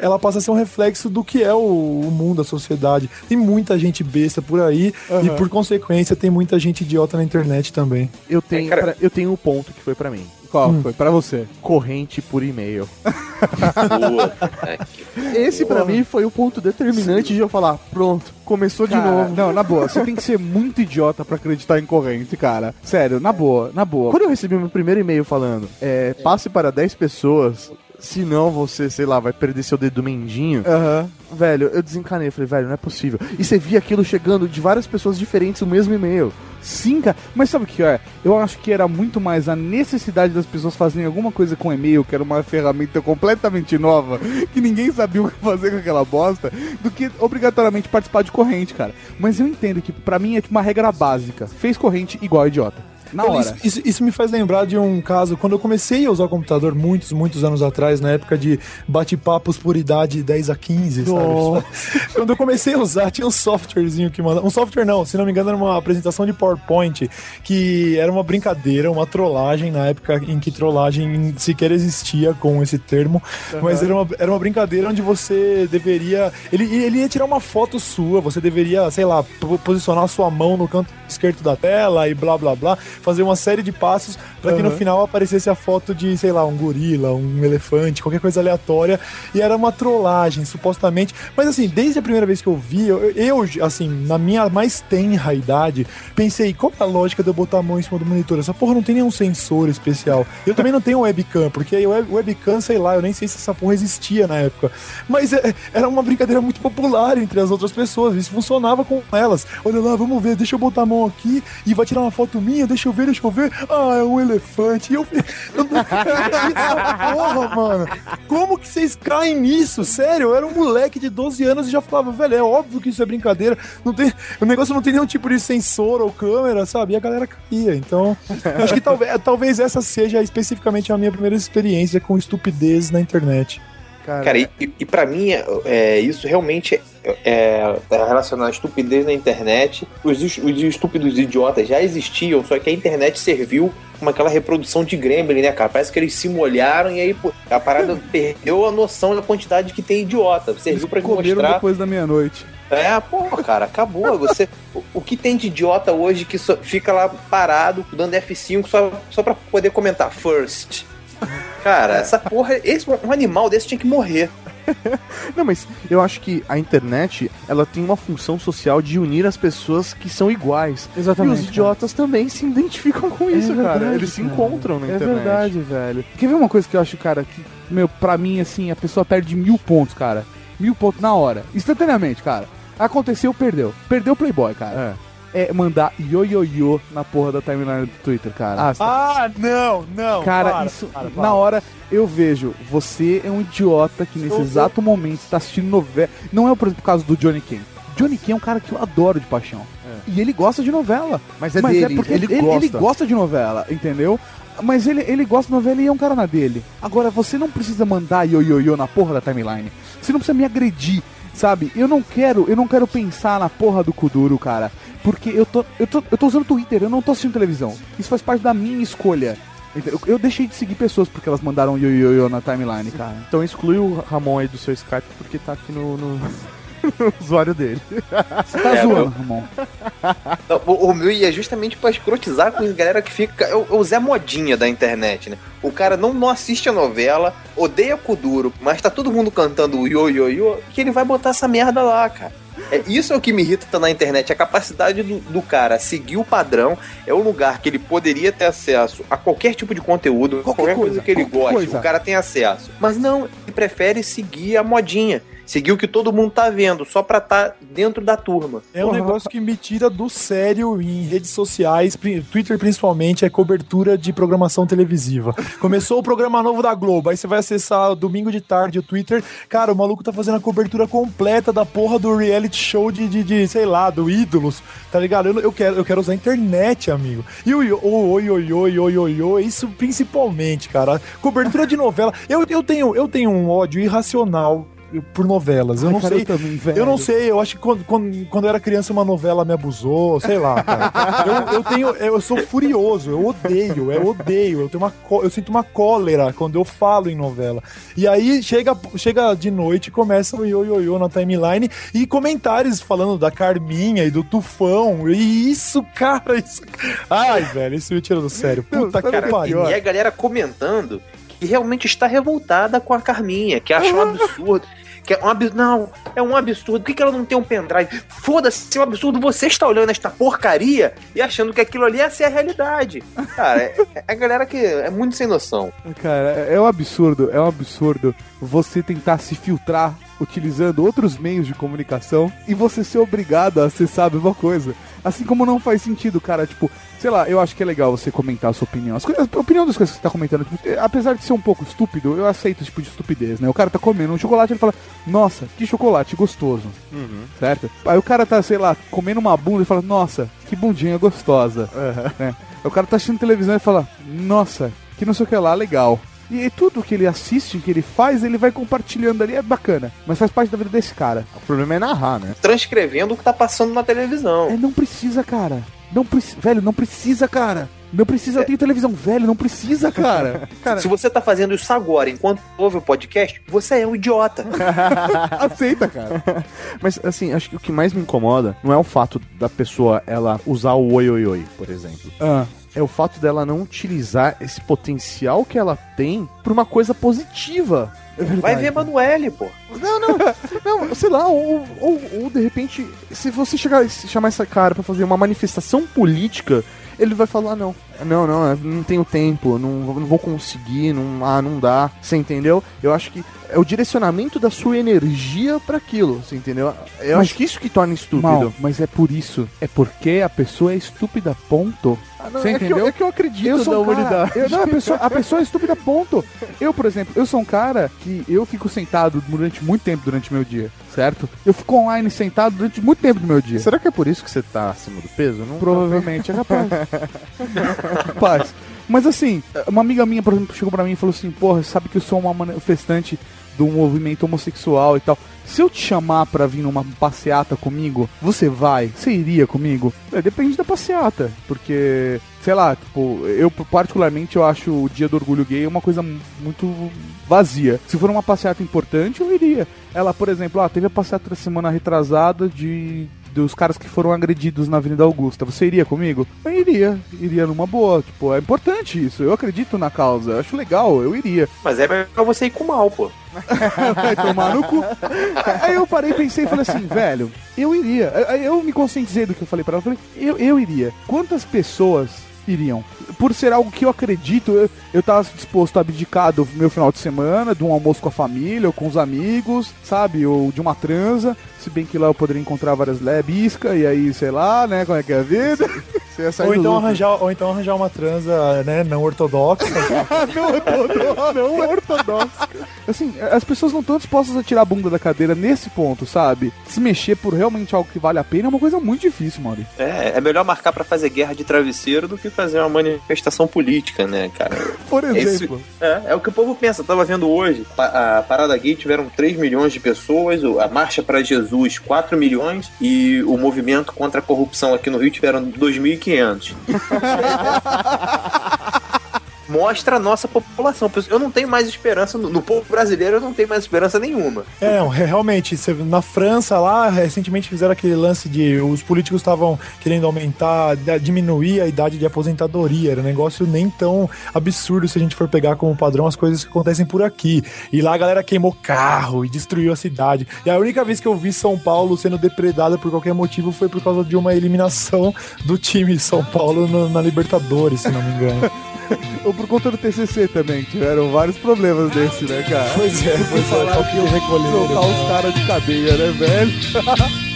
Ela passa a ser um reflexo do que é o, o mundo, a sociedade. Tem muita gente besta por aí e, por consequência, tem muita gente idiota na internet também. Eu tenho, É, pra- eu tenho um ponto que foi pra mim. Qual foi? Pra você. Corrente por e-mail. Esse pra mim foi o ponto determinante de eu falar, pronto, começou de Cara, novo. Não, na boa. Você tem que ser muito idiota pra acreditar em corrente, cara. Sério, na boa, na boa. Quando eu recebi meu primeiro e-mail falando, é, passe para 10 pessoas, senão você, sei lá, vai perder seu dedo mendinho, Aham. velho, eu desencanei. Eu falei, velho, não é possível. E você via aquilo chegando de várias pessoas diferentes no mesmo e-mail. Sim, cara. Mas sabe o que é? Eu acho que era muito mais a necessidade das pessoas fazerem alguma coisa com e-mail, que era uma ferramenta completamente nova, que ninguém sabia o que fazer com aquela bosta, do que obrigatoriamente participar de corrente, cara. Mas eu entendo que pra mim é tipo uma regra básica. Fez corrente igual idiota. Na Isso, hora. isso- isso me faz lembrar de um caso, quando eu comecei a usar o computador muitos, muitos anos atrás, na época de bate-papos por idade 10 a 15, sabe? quando eu comecei a usar, tinha um softwarezinho que mandava. Um software não, se não me engano, era uma apresentação de PowerPoint, que era uma brincadeira, uma trollagem, na época em que trollagem sequer existia com esse termo, mas era uma, era uma brincadeira onde você deveria. Ele, ele ia tirar uma foto sua, você deveria, sei lá, po- posicionar a sua mão no canto esquerdo da tela e blá blá blá, fazer uma série de passos para que no final aparecesse a foto de, sei lá, um gorila, um elefante, qualquer coisa aleatória, e era uma trollagem, supostamente. Mas assim, desde a primeira vez que eu vi, eu, eu, assim, na minha mais tenra idade, pensei, qual é a lógica de eu botar a mão em cima do monitor? Essa porra não tem nenhum sensor especial. Eu também não tenho webcam, porque o web- webcam, sei lá, eu nem sei se essa porra existia na época. Mas é- era uma brincadeira muito popular entre as outras pessoas, isso funcionava com elas. Olha lá, vamos ver, deixa eu botar a mão aqui e vai tirar uma foto minha, deixa eu ver, deixa eu ver. Ah, é um elefante. E eu, eu não porra, mano. Como que vocês caem nisso? Sério, eu era um moleque de 12 anos e já falava, velho, é óbvio que isso é brincadeira. Não tem, o negócio não tem nenhum tipo de sensor ou câmera, sabe? E a galera caía. Então, acho que talvez, talvez essa seja especificamente a minha primeira experiência com estupidez na internet. Cara, e, e- e pra mim, é, é, isso realmente é, é relacionado à estupidez na internet. Os, os estúpidos idiotas já existiam, só que a internet serviu como aquela reprodução de Gremlin, né, cara? Parece que eles se molharam e aí pô, a parada perdeu a noção da quantidade que tem idiota. Serviu pra Comeram mostrar. depois da meia-noite. É, pô, cara, acabou. Você, o, o que tem de idiota hoje que fica lá parado, dando F5 só, só pra poder comentar first? Cara, essa porra, esse, um animal desse tinha que morrer. Não, mas eu acho que a internet, ela tem uma função social de unir as pessoas que são iguais. Exatamente, E os idiotas também se identificam com isso, cara. verdade, Eles se cara. encontram na É internet. verdade, velho. Quer ver uma coisa que eu acho, cara, que, meu, pra mim, assim, a pessoa perde mil pontos, cara. Mil pontos na hora. Instantaneamente, cara. Aconteceu, perdeu. Perdeu o Playboy, cara. É. mandar ioiôiô na porra da timeline do Twitter, cara. Ah, não, não. Cara, para, isso. para, para. Na hora eu vejo, você é um idiota que nesse Eu- exato momento está assistindo novela. Não é, por caso do Johnny Ken. Johnny Ken é um cara que eu adoro de paixão. E ele gosta de novela. Mas é dele, porque ele ele, gosta. ele gosta de novela, entendeu? Mas ele, ele gosta de novela e é um cara na dele. Agora, você não precisa mandar ioiôiô na porra da timeline. Você não precisa me agredir, sabe? Eu não quero, eu não quero pensar na porra do Kuduro, cara. Porque eu tô, eu tô, eu tô usando Twitter, eu não tô assistindo televisão. Isso faz parte da minha escolha. Entendeu? Eu deixei de seguir pessoas porque elas mandaram ioiôiô na timeline, cara. Então exclui o Ramon aí do seu Skype porque tá aqui no, no- no usuário dele. Você tá É, zoando, eu- Ramon. Não, O, o meu ia justamente pra escrotizar com a galera que fica. É o, é o Zé Modinha da internet, né? O cara não, não assiste a novela, odeia Kuduro, mas tá todo mundo cantando o yo, yo, yo, que ele vai botar essa merda lá, cara. É, isso é o que me irrita na internet, a capacidade do, do cara seguir o padrão. É um lugar que ele poderia ter acesso a qualquer tipo de conteúdo, qualquer, coisa, coisa, que ele qualquer goste, coisa. o cara tem acesso. Mas não, ele prefere seguir a modinha. Seguir o que todo mundo tá vendo, só pra tá dentro da turma. É um negócio que me tira do sério em redes sociais, Twitter principalmente, é cobertura de programação televisiva. Começou o programa novo da Globo, aí você vai acessar domingo de tarde o Twitter, cara, o maluco tá fazendo a cobertura completa da porra do reality show de, de, de, sei lá, do Ídolos, tá ligado? Eu, eu, quero, eu quero usar a internet, amigo. E o oi, oi, oi, oi, oi, oi, isso principalmente, cara. Cobertura de novela. Eu, eu, tenho, eu tenho um ódio irracional por novelas. Eu Ai, não cara, sei. eu também. Eu não sei, eu acho que quando, quando, quando eu era criança uma novela me abusou, sei lá, cara. Eu, eu tenho, eu sou furioso, eu odeio, eu odeio, eu tenho uma, eu sinto uma cólera quando eu falo em novela. E aí chega, chega de noite e começa o ioiô na timeline e comentários falando da Carminha e do Tufão. E isso, cara, isso. Ai, velho, isso me tira do sério. Puta que Cara, e, pariu. e a galera comentando que realmente está revoltada com a Carminha, que acha um absurdo. Que é um absurdo. Não, é um absurdo. Por que, que ela não tem um pendrive? Foda-se, é um absurdo. Você está olhando esta porcaria e achando que aquilo ali é ser a realidade. Cara, é, é a galera que é muito sem noção. Cara, é um absurdo, é um absurdo você tentar se filtrar utilizando outros meios de comunicação e você ser obrigado a acessar a mesma coisa. Assim como não faz sentido, cara, tipo, sei lá, eu acho que é legal você comentar a sua opinião. As coisas, a opinião das coisas que você tá comentando, tipo, eh, apesar de ser um pouco estúpido, eu aceito esse tipo de estupidez, né? O cara tá comendo um chocolate, ele fala, nossa, que chocolate gostoso, certo? Aí o cara tá, sei lá, comendo uma bunda e fala, nossa, que bundinha gostosa, né? Aí o cara tá assistindo televisão e fala, nossa, que não sei o que lá, legal. E, e tudo que ele assiste, que ele faz, ele vai compartilhando ali, é bacana. Mas faz parte da vida desse cara. O problema é narrar, né? Transcrevendo o que tá passando na televisão. É, não precisa, cara. Não precisa, velho, não precisa, cara. Não precisa, eu tenho televisão, velho, não precisa, cara. Se você tá fazendo isso agora, enquanto ouve o podcast, você é um idiota. Aceita, cara. Mas, assim, acho que o que mais me incomoda não é o fato da pessoa ela usar o oi, oi, oi, por exemplo. Ah, É o fato dela não utilizar esse potencial que ela tem pra uma coisa positiva. é verdade. Vai ver Emanuele, pô. Não, não, não, sei lá, ou, ou, ou de repente, se você chegar se chamar essa cara pra fazer uma manifestação política, ele vai falar, não, não, não, não tenho tempo, não, vou- não vou conseguir, não, ah, não dá, você entendeu? Eu acho que é o direcionamento da sua energia pra aquilo, você entendeu? Eu Mas- acho que isso que torna estúpido. Mal, mas é por isso. É porque a pessoa é estúpida, ponto. Ah, não, Você é que eu- entendeu? é que eu acredito eu sou na um cara- humanidade. eu- não, a, pessoa, a pessoa é estúpida, ponto. Eu, por exemplo, eu sou um cara que eu fico sentado durante muito tempo durante o meu dia, certo? Eu fico online sentado durante muito tempo do meu dia. Será que é por isso que você tá acima do peso? Não, Provavelmente é capaz. capaz. Mas assim, uma amiga minha, por exemplo, chegou pra mim e falou assim: Porra, sabe que eu sou uma manifestante do movimento homossexual e tal. Se eu te chamar pra vir numa passeata comigo, você vai? Você iria comigo? É, depende da passeata, porque, sei lá, tipo, eu particularmente eu acho o Dia do Orgulho Gay uma coisa mu- muito vazia. Se for uma passeata importante, eu iria. Ela, por exemplo, ah, teve a passeata da semana retrasada de dos caras que foram agredidos na Avenida Augusta. Você iria comigo? Eu iria, iria numa boa. Tipo, é importante isso. Eu acredito na causa. Eu acho legal, eu iria. Mas é pra você ir com mal, pô. Vai tomar no cu. Aí eu parei, pensei e falei assim, velho, eu iria. Aí eu me conscientizei do que eu falei pra ela. Eu falei, eu, eu iria. Quantas pessoas iriam? Por ser algo que eu acredito, eu, eu tava disposto a abdicar do meu final de semana, de um almoço com a família, ou com os amigos, sabe? Ou de uma transa. Se bem que lá eu poderia encontrar várias lebiscas, e aí, sei lá, né, como é que é a vida. Você ia sair Ou então, lucro. arranjar, ou então arranjar uma transa, né, não ortodoxa. não ortodoxa. Não ortodoxa. Assim, as pessoas não estão dispostas a tirar a bunda da cadeira nesse ponto, sabe? Se mexer por realmente algo que vale a pena é uma coisa muito difícil, Mauri. É, é melhor marcar pra fazer guerra de travesseiro do que fazer uma manifestação política, né, cara? Por Esse- exemplo. é, é o que o povo pensa. Eu tava vendo hoje, pa- a Parada Gay tiveram 3 milhões de pessoas, a Marcha para Jesus 4 milhões e o movimento contra a corrupção aqui no Rio tiveram 2.500. Mostra a nossa população. Eu não tenho mais esperança, no, no povo brasileiro eu não tenho mais esperança nenhuma. É, não, realmente, na França lá, recentemente fizeram aquele lance de os políticos estavam querendo aumentar, diminuir a idade de aposentadoria. Era um negócio nem tão absurdo se a gente for pegar como padrão as coisas que acontecem por aqui. E lá a galera queimou carro e destruiu a cidade. E a única vez que eu vi São Paulo sendo depredada por qualquer motivo foi por causa de uma eliminação do time São Paulo na Libertadores, se não me engano. Ou por conta do TCC também, tiveram vários problemas desse, né, cara? Pois é, pois é, Falaram qual que recolheram, trocar né? os caras de cadeia, né, velho?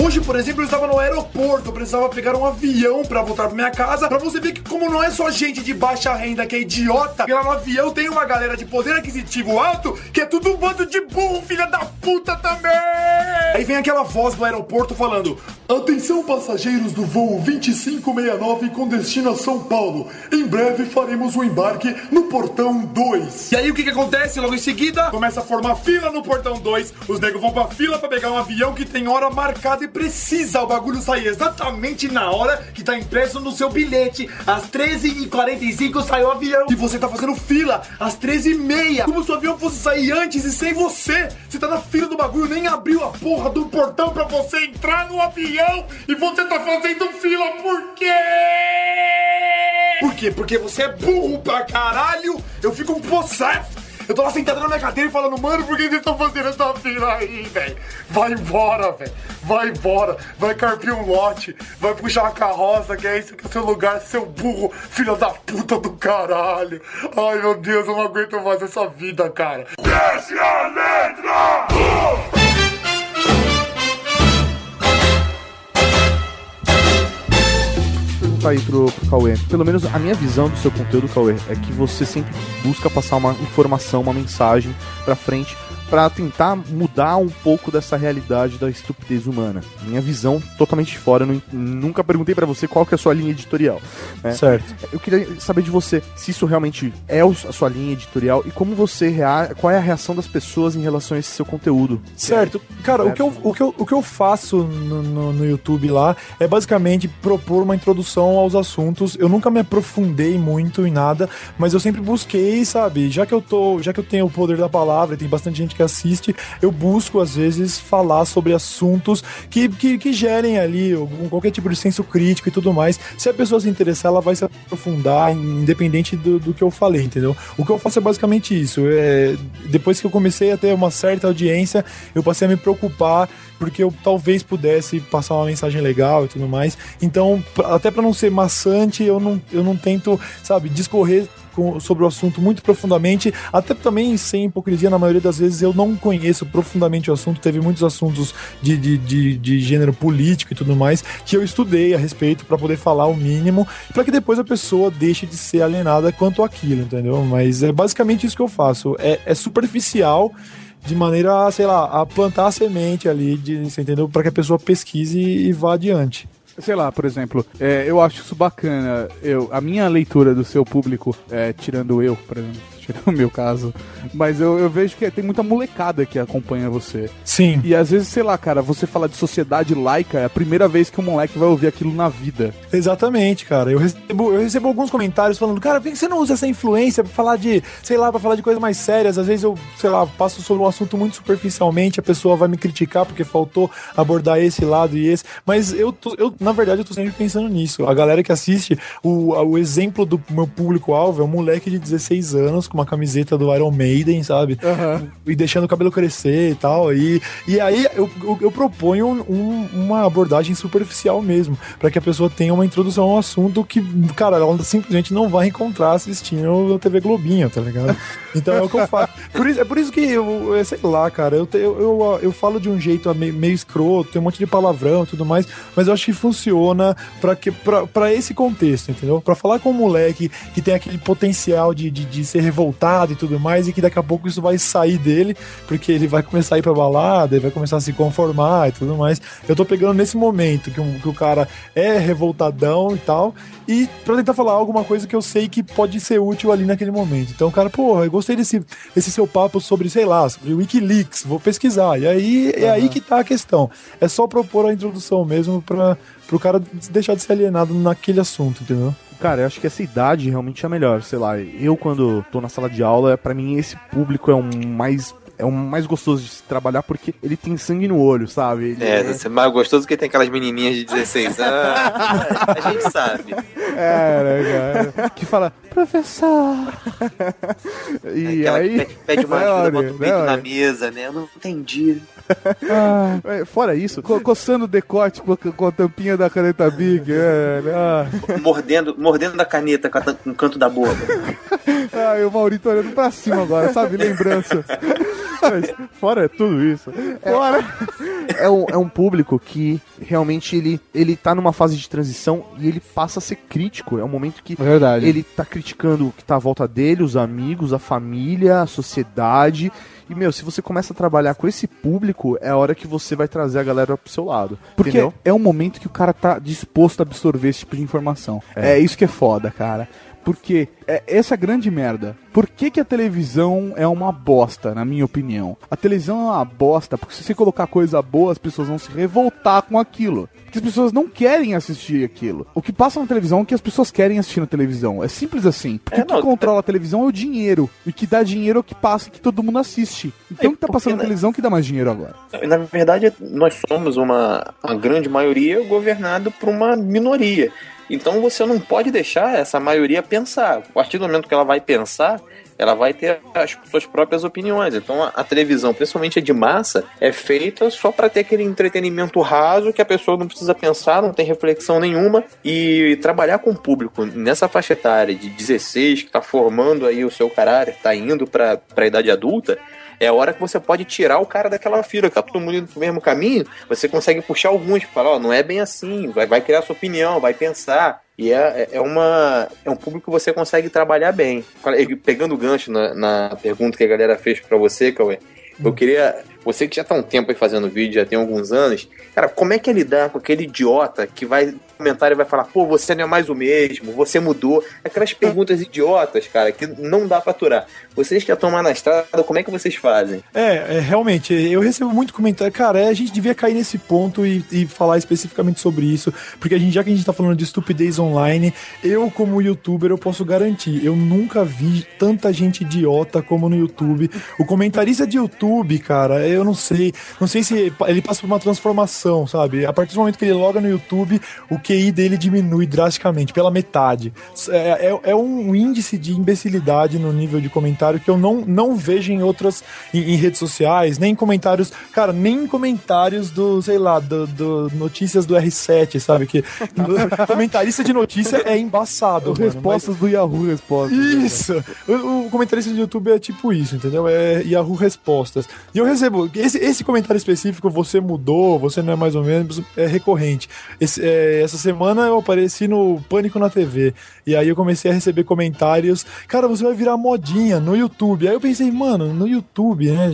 Hoje, por exemplo, eu estava no aeroporto, eu precisava pegar um avião pra voltar pra minha casa, pra você ver que como não é só gente de baixa renda que é idiota, lá no avião tem uma galera de poder aquisitivo alto que é tudo um bando de burro, filha da puta também! Aí vem aquela voz do aeroporto falando: Atenção passageiros do voo 2569 com destino a São Paulo. Em breve faremos o embarque no portão 2. E aí o que que acontece logo em seguida? Começa a formar fila no portão 2. Os negros vão pra fila pra pegar um avião que tem hora marcada e precisa o bagulho sair exatamente na hora que tá impresso no seu bilhete. Às 13h45 sai o avião. E você tá fazendo fila às 13h30. Como se o avião fosse sair antes e sem você. Você tá na fila do bagulho, nem abriu a porra do portão pra você entrar no avião. E você tá fazendo fila por quê? Por quê? Porque você é burro pra caralho. Eu fico possesso. Eu tô lá sentado na minha cadeira e falando, mano, por que vocês estão fazendo essa fila aí, velho? Vai embora, velho. Vai embora. Vai carpir um lote. Vai puxar uma carroça, que é esse que é o seu lugar, seu burro, filho da puta do caralho. Ai, meu Deus, eu não aguento mais essa vida, cara. Desce a letra! Perguntar aí pro, pro Cauê. Pelo menos a minha visão do seu conteúdo, Cauê, é que você sempre busca passar uma informação, uma mensagem pra frente pra tentar mudar um pouco dessa realidade da estupidez humana. Minha visão totalmente fora, nu- nunca perguntei pra você qual que é a sua linha editorial. né? Certo. Eu queria saber de você se isso realmente é a sua linha editorial e como você rea... qual é a reação das pessoas em relação a esse seu conteúdo. Certo. Cara, o que, eu, o, que eu, o que eu faço no, no, no YouTube lá é basicamente propor uma introdução aos assuntos. Eu nunca me aprofundei muito em nada, mas eu sempre busquei, sabe? Já que eu tô, já que eu tenho o poder da palavra e tem bastante gente que assiste, eu busco às vezes falar sobre assuntos que, que, que gerem ali qualquer tipo de senso crítico e tudo mais. Se a pessoa se interessar, ela vai se aprofundar, independente do, do que eu falei, entendeu? O que eu faço é basicamente isso. É, depois que eu comecei a ter uma certa audiência, eu passei a me preocupar porque eu talvez pudesse passar uma mensagem legal e tudo mais. Então, até para não ser maçante, eu não, eu não tento, sabe, discorrer sobre o assunto muito profundamente, até também sem hipocrisia, na maioria das vezes eu não conheço profundamente o assunto. Teve muitos assuntos de, de, de, de gênero político e tudo mais que eu estudei a respeito para poder falar o mínimo, para que depois a pessoa deixe de ser alienada quanto àquilo, entendeu? Mas é basicamente isso que eu faço. É, é superficial de maneira, sei lá, a plantar a semente ali, de, você entendeu? Para que a pessoa pesquise e vá adiante. Sei lá, por exemplo, é, eu acho isso bacana. Eu, a minha leitura do seu público, é, tirando eu, por exemplo, no meu caso. Mas eu, eu vejo que tem muita molecada que acompanha você. Sim. E às vezes, sei lá, cara, você fala de sociedade laica, é a primeira vez que um moleque vai ouvir aquilo na vida. Exatamente, cara. Eu recebo, eu recebo alguns comentários falando, cara, por que você não usa essa influência pra falar de, sei lá, pra falar de coisas mais sérias? Às vezes eu, sei lá, passo sobre um assunto muito superficialmente, a pessoa vai me criticar porque faltou abordar esse lado e esse. Mas eu, tô, eu na verdade, eu tô sempre pensando nisso. A galera que assiste, o, o exemplo do meu público-alvo é um moleque de 16 anos com uma camiseta do Iron Maiden, sabe? E deixando o cabelo crescer e tal. E, e aí eu, eu, eu proponho um- uma abordagem superficial mesmo, pra que a pessoa tenha uma introdução ao assunto que, cara, ela simplesmente não vai encontrar assistindo a TV Globinho, tá ligado? Então é o que eu faço. Por isso, é por isso que eu, eu sei lá, cara, eu, eu, eu, eu falo de um jeito meio, meio escroto, tem um monte de palavrão e tudo mais, mas eu acho que funciona pra, que, pra esse contexto, entendeu? Pra falar com um moleque que tem aquele potencial de, de, de ser revoltado e tudo mais, e que daqui a pouco isso vai sair dele, porque ele vai começar a ir pra balada, ele vai começar a se conformar e tudo mais. Eu tô pegando nesse momento que, um- que o cara é revoltadão e tal, e pra tentar falar alguma coisa que eu sei que pode ser útil ali naquele momento. Então, cara, porra, eu gostei desse, desse seu papo sobre, sei lá, sobre Wikileaks, vou pesquisar. E aí é aí que tá a questão. É só propor a introdução mesmo pra, pro cara deixar de ser alienado naquele assunto, entendeu? Cara, eu acho que essa idade realmente é a melhor. Sei lá, eu quando tô na sala de aula, pra mim esse público é um mais. É um mais gostoso de se trabalhar porque ele tem sangue no olho, sabe? Ele É, deve ser mais gostoso que tem aquelas menininhas de 16 anos. a gente sabe. É, né, cara? Que fala, professor. e Aquela aí. que pede, pede uma Né, ajuda, bota o né, peito na mesa, né? Eu não entendi. Ah, É, Fora isso, co- coçando o decote com a, com a tampinha da caneta Big. É, né? ah, Mordendo, mordendo da caneta com, a tan- com o canto da boca. ah, e o Maurito olhando pra cima agora, sabe? Lembrança. Mas, fora tudo isso, Bora! é um, é um público que realmente ele, ele tá numa fase de transição e ele passa a ser crítico. É um momento que Verdade. ele tá criticando o que tá à volta dele, os amigos, a família, a sociedade. E, meu, se você começa a trabalhar com esse público, é a hora que você vai trazer a galera pro seu lado. Porque entendeu? é um momento que o cara tá disposto a absorver esse tipo de informação. É, isso que é foda, cara. Porque é essa grande merda. Por que, que a televisão é uma bosta, na minha opinião? A televisão é uma bosta porque se você colocar coisa boa, as pessoas vão se revoltar com aquilo. Porque as pessoas não querem assistir aquilo. O que passa na televisão é o que as pessoas querem assistir na televisão. É simples assim. Porque É, o que controla a televisão é o dinheiro. E o que dá dinheiro é o que passa que todo mundo assiste. Então É, o que tá passando na na- televisão que dá mais dinheiro agora. Na verdade, nós somos uma, uma grande maioria governado por uma minoria. Então você não pode deixar essa maioria pensar. A partir do momento que ela vai pensar, ela vai ter as suas próprias opiniões. Então a, a televisão, principalmente a de massa, é feita só para ter aquele entretenimento raso que a pessoa não precisa pensar, não tem reflexão nenhuma e trabalhar com o público nessa faixa etária de 16 que está formando aí o seu caráter, está indo para a idade adulta, é a hora que você pode tirar o cara daquela fila, tá todo mundo indo pro mesmo caminho, você consegue puxar alguns, falar, ó, não é bem assim, vai, vai criar sua opinião, vai pensar. E é, é, uma, é um público que você consegue trabalhar bem. Pegando o gancho na, na pergunta que a galera fez pra você, Cauê, eu queria. Você que já tá um tempo aí fazendo vídeo, já tem alguns anos, cara, como é que é lidar com aquele idiota que vai comentar e vai falar, pô, você não é mais o mesmo, você mudou? Aquelas perguntas idiotas, cara, que não dá pra aturar. Vocês que estão mais na estrada, como é que vocês fazem? É, é, realmente, eu recebo muito comentário. Cara, é, a gente devia cair nesse ponto e, e falar especificamente sobre isso, porque a gente, já que a gente tá falando de estupidez online, eu, como youtuber, eu posso garantir, eu nunca vi tanta gente idiota como no YouTube. O comentarista de YouTube, cara, eu não sei, não sei se ele passa por uma transformação, sabe? A partir do momento que ele loga no YouTube, o QI dele diminui drasticamente, pela metade. É, é, é um índice de imbecilidade no nível de comentário que eu não, não vejo em outras, em, em redes sociais, nem em comentários, cara, nem em comentários do, sei lá, do, do notícias do R7, sabe? Que comentarista de notícia é embaçado. mano, mas- Respostas do Yahoo Respostas. isso! O, o comentarista de YouTube é tipo isso, entendeu? É Yahoo Respostas. E eu recebo, esse, esse comentário específico, você mudou, você não é mais ou menos, é recorrente. Esse- é, essa semana eu apareci no Pânico na TV. E aí eu comecei a receber comentários. Cara, você vai virar modinha no YouTube. Aí eu pensei, mano, no YouTube, né?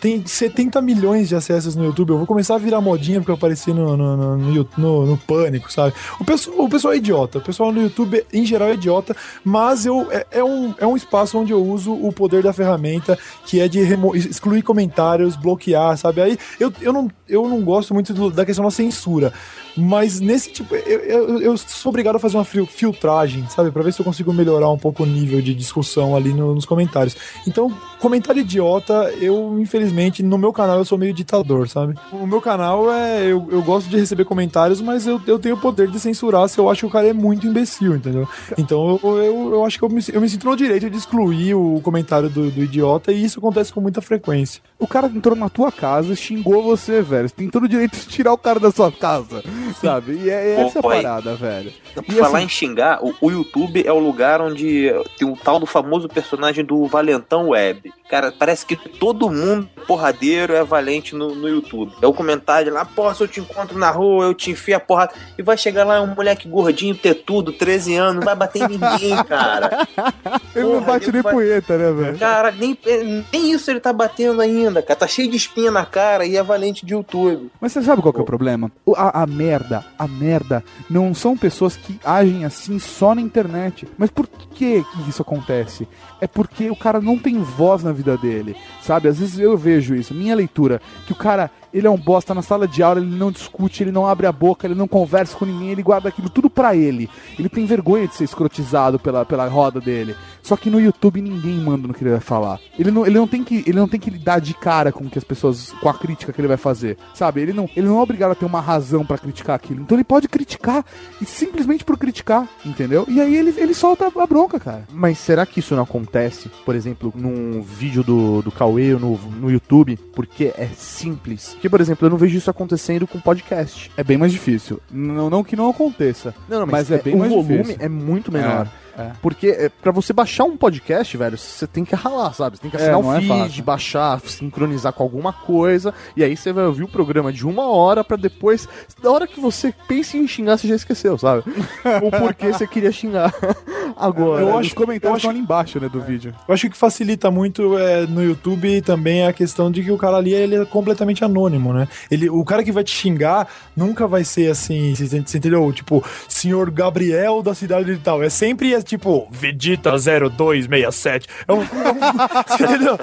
Tem 70 milhões de acessos no YouTube. Eu vou começar a virar modinha porque eu apareci no, no, no, no, no- no Pânico, sabe? O pessoal, o pessoal é idiota. O pessoal no YouTube, em geral, é idiota. Mas eu, é, é um, é um espaço onde eu uso o poder da ferramenta, que é de excluir comentários, bloquear, sabe? Aí eu, eu, não, eu não gosto muito do- da questão da censura. Mas nesse tipo, eu, eu, eu sou obrigado a fazer uma fil- filtragem, sabe? Pra ver se eu consigo melhorar um pouco o nível de discussão ali no- nos comentários. Então, comentário idiota, eu, infelizmente, no meu canal eu sou meio ditador, sabe? O meu canal é. Eu, eu gosto de receber comentários, mas eu, eu tenho o poder de censurar se eu acho que o cara é muito imbecil, entendeu? Então eu, eu, eu acho que eu me, eu me sinto no direito de excluir o comentário do, do idiota e isso acontece com muita frequência. O cara entrou na tua casa, xingou você, velho. Você tem todo o direito de tirar o cara da sua casa, sabe? E é, é essa Pô, parada, velho. E falar assim- em xingar, o, o YouTube é o lugar onde tem o tal do famoso personagem do Valentão Web. Cara, parece que todo mundo porradeiro é valente no, no YouTube. É o comentário lá, pô, se eu te encontro na rua, eu te enfio a porrada. E vai chegar lá um moleque gordinho, tetudo, 13 anos, não vai bater em ninguém, cara. Ele não Porra, bate nem vai- punheta, né, velho? Cara, nem, nem isso ele tá batendo ainda, cara. Tá cheio de espinha na cara e é valente de YouTube. Mas você sabe qual que é o problema? A, a merda, a merda, não são pessoas que agem assim só na internet. Mas por que isso acontece? É porque o cara não tem voz na vida dele, sabe? Às vezes eu vejo isso, minha leitura, que o cara, ele é um bosta na sala de aula, ele não discute, ele não abre a boca, ele não conversa com ninguém, ele guarda aquilo tudo pra ele. Ele tem vergonha de ser escrotizado pela, pela roda dele. Só que no YouTube ninguém manda no que ele vai falar. Ele não, ele não tem que ele não tem que lidar de cara com que as pessoas com a crítica que ele vai fazer, sabe? Ele não ele não é obrigado a ter uma razão pra criticar aquilo. Então ele pode criticar e simplesmente por criticar, entendeu? E aí ele, ele solta a bronca, cara. Mas será que isso não acontece, por exemplo, num vídeo do, do Cauê no, no YouTube? Porque é simples. Porque, por exemplo, eu não vejo isso acontecendo com podcast. É bem mais difícil. Não, não que não aconteça. Não, não, Mas é bem o mais volume difícil. é muito menor. É, é. Porque é, pra você baixar um podcast, velho, você tem que ralar, sabe? Você tem que assinar É, o não é feed, baixar, sincronizar com alguma coisa, e aí você vai ouvir o programa de uma hora pra depois, da hora que você pense em xingar, você já esqueceu, sabe? o porquê você queria xingar agora. Eu acho acho- os comentários acho- ali embaixo, né, do vídeo. Eu acho que facilita muito é, no YouTube também a questão de que o cara ali ele é completamente anônimo, né? Ele, o cara que vai te xingar nunca vai ser assim, você ent- você entendeu? Tipo, senhor Gabriel da cidade de tal. É sempre é, tipo, Vegeta 0267. É um, é você entendeu?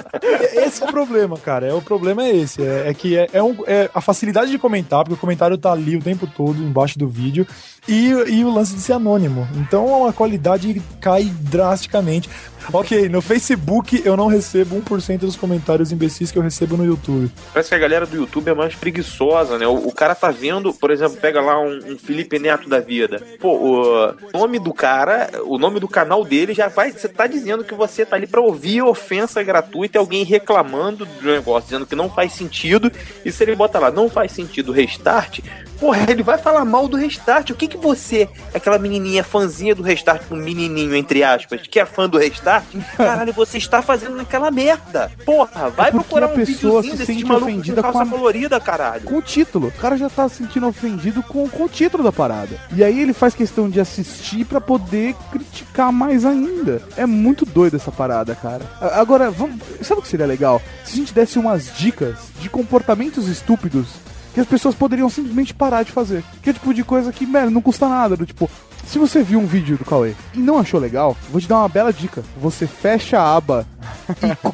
Esse é o problema, cara. É, o problema é esse. É, é que é, é um- é a facilidade de comentar, porque o comentário tá ali o tempo todo embaixo do vídeo. E, e o lance de ser anônimo. Então a qualidade cai drasticamente. Ok, no Facebook eu não recebo 1% dos comentários imbecis que eu recebo no YouTube. Parece que a galera do YouTube é mais preguiçosa, né? O, o cara tá vendo, por exemplo, pega lá um, um Felipe Neto da vida. Pô, o nome do cara, o nome do canal dele já vai. Você tá dizendo que você tá ali pra ouvir ofensa gratuita e alguém reclamando do negócio, dizendo que não faz sentido. E se ele bota lá, não faz sentido restart, porra, ele vai falar mal do restart. O que que você, aquela menininha fãzinha do restart, um menininho entre aspas, que é fã do restart, caralho, você está fazendo naquela merda. Porra, vai É procurar um pessoa videozinho se malucos ofendida com com calça a- colorida, caralho. com o título. O cara já tá se sentindo ofendido com, com o título da parada. E aí ele faz questão de assistir pra poder criticar mais ainda. É muito doido essa parada, cara. Agora, vamos, sabe o que seria legal? Se a gente desse umas dicas de comportamentos estúpidos que as pessoas poderiam simplesmente parar de fazer. Que é tipo de coisa que, velho, não custa nada. Do tipo, se você viu um vídeo do Cauê e não achou legal, vou te dar uma bela dica. Você fecha a aba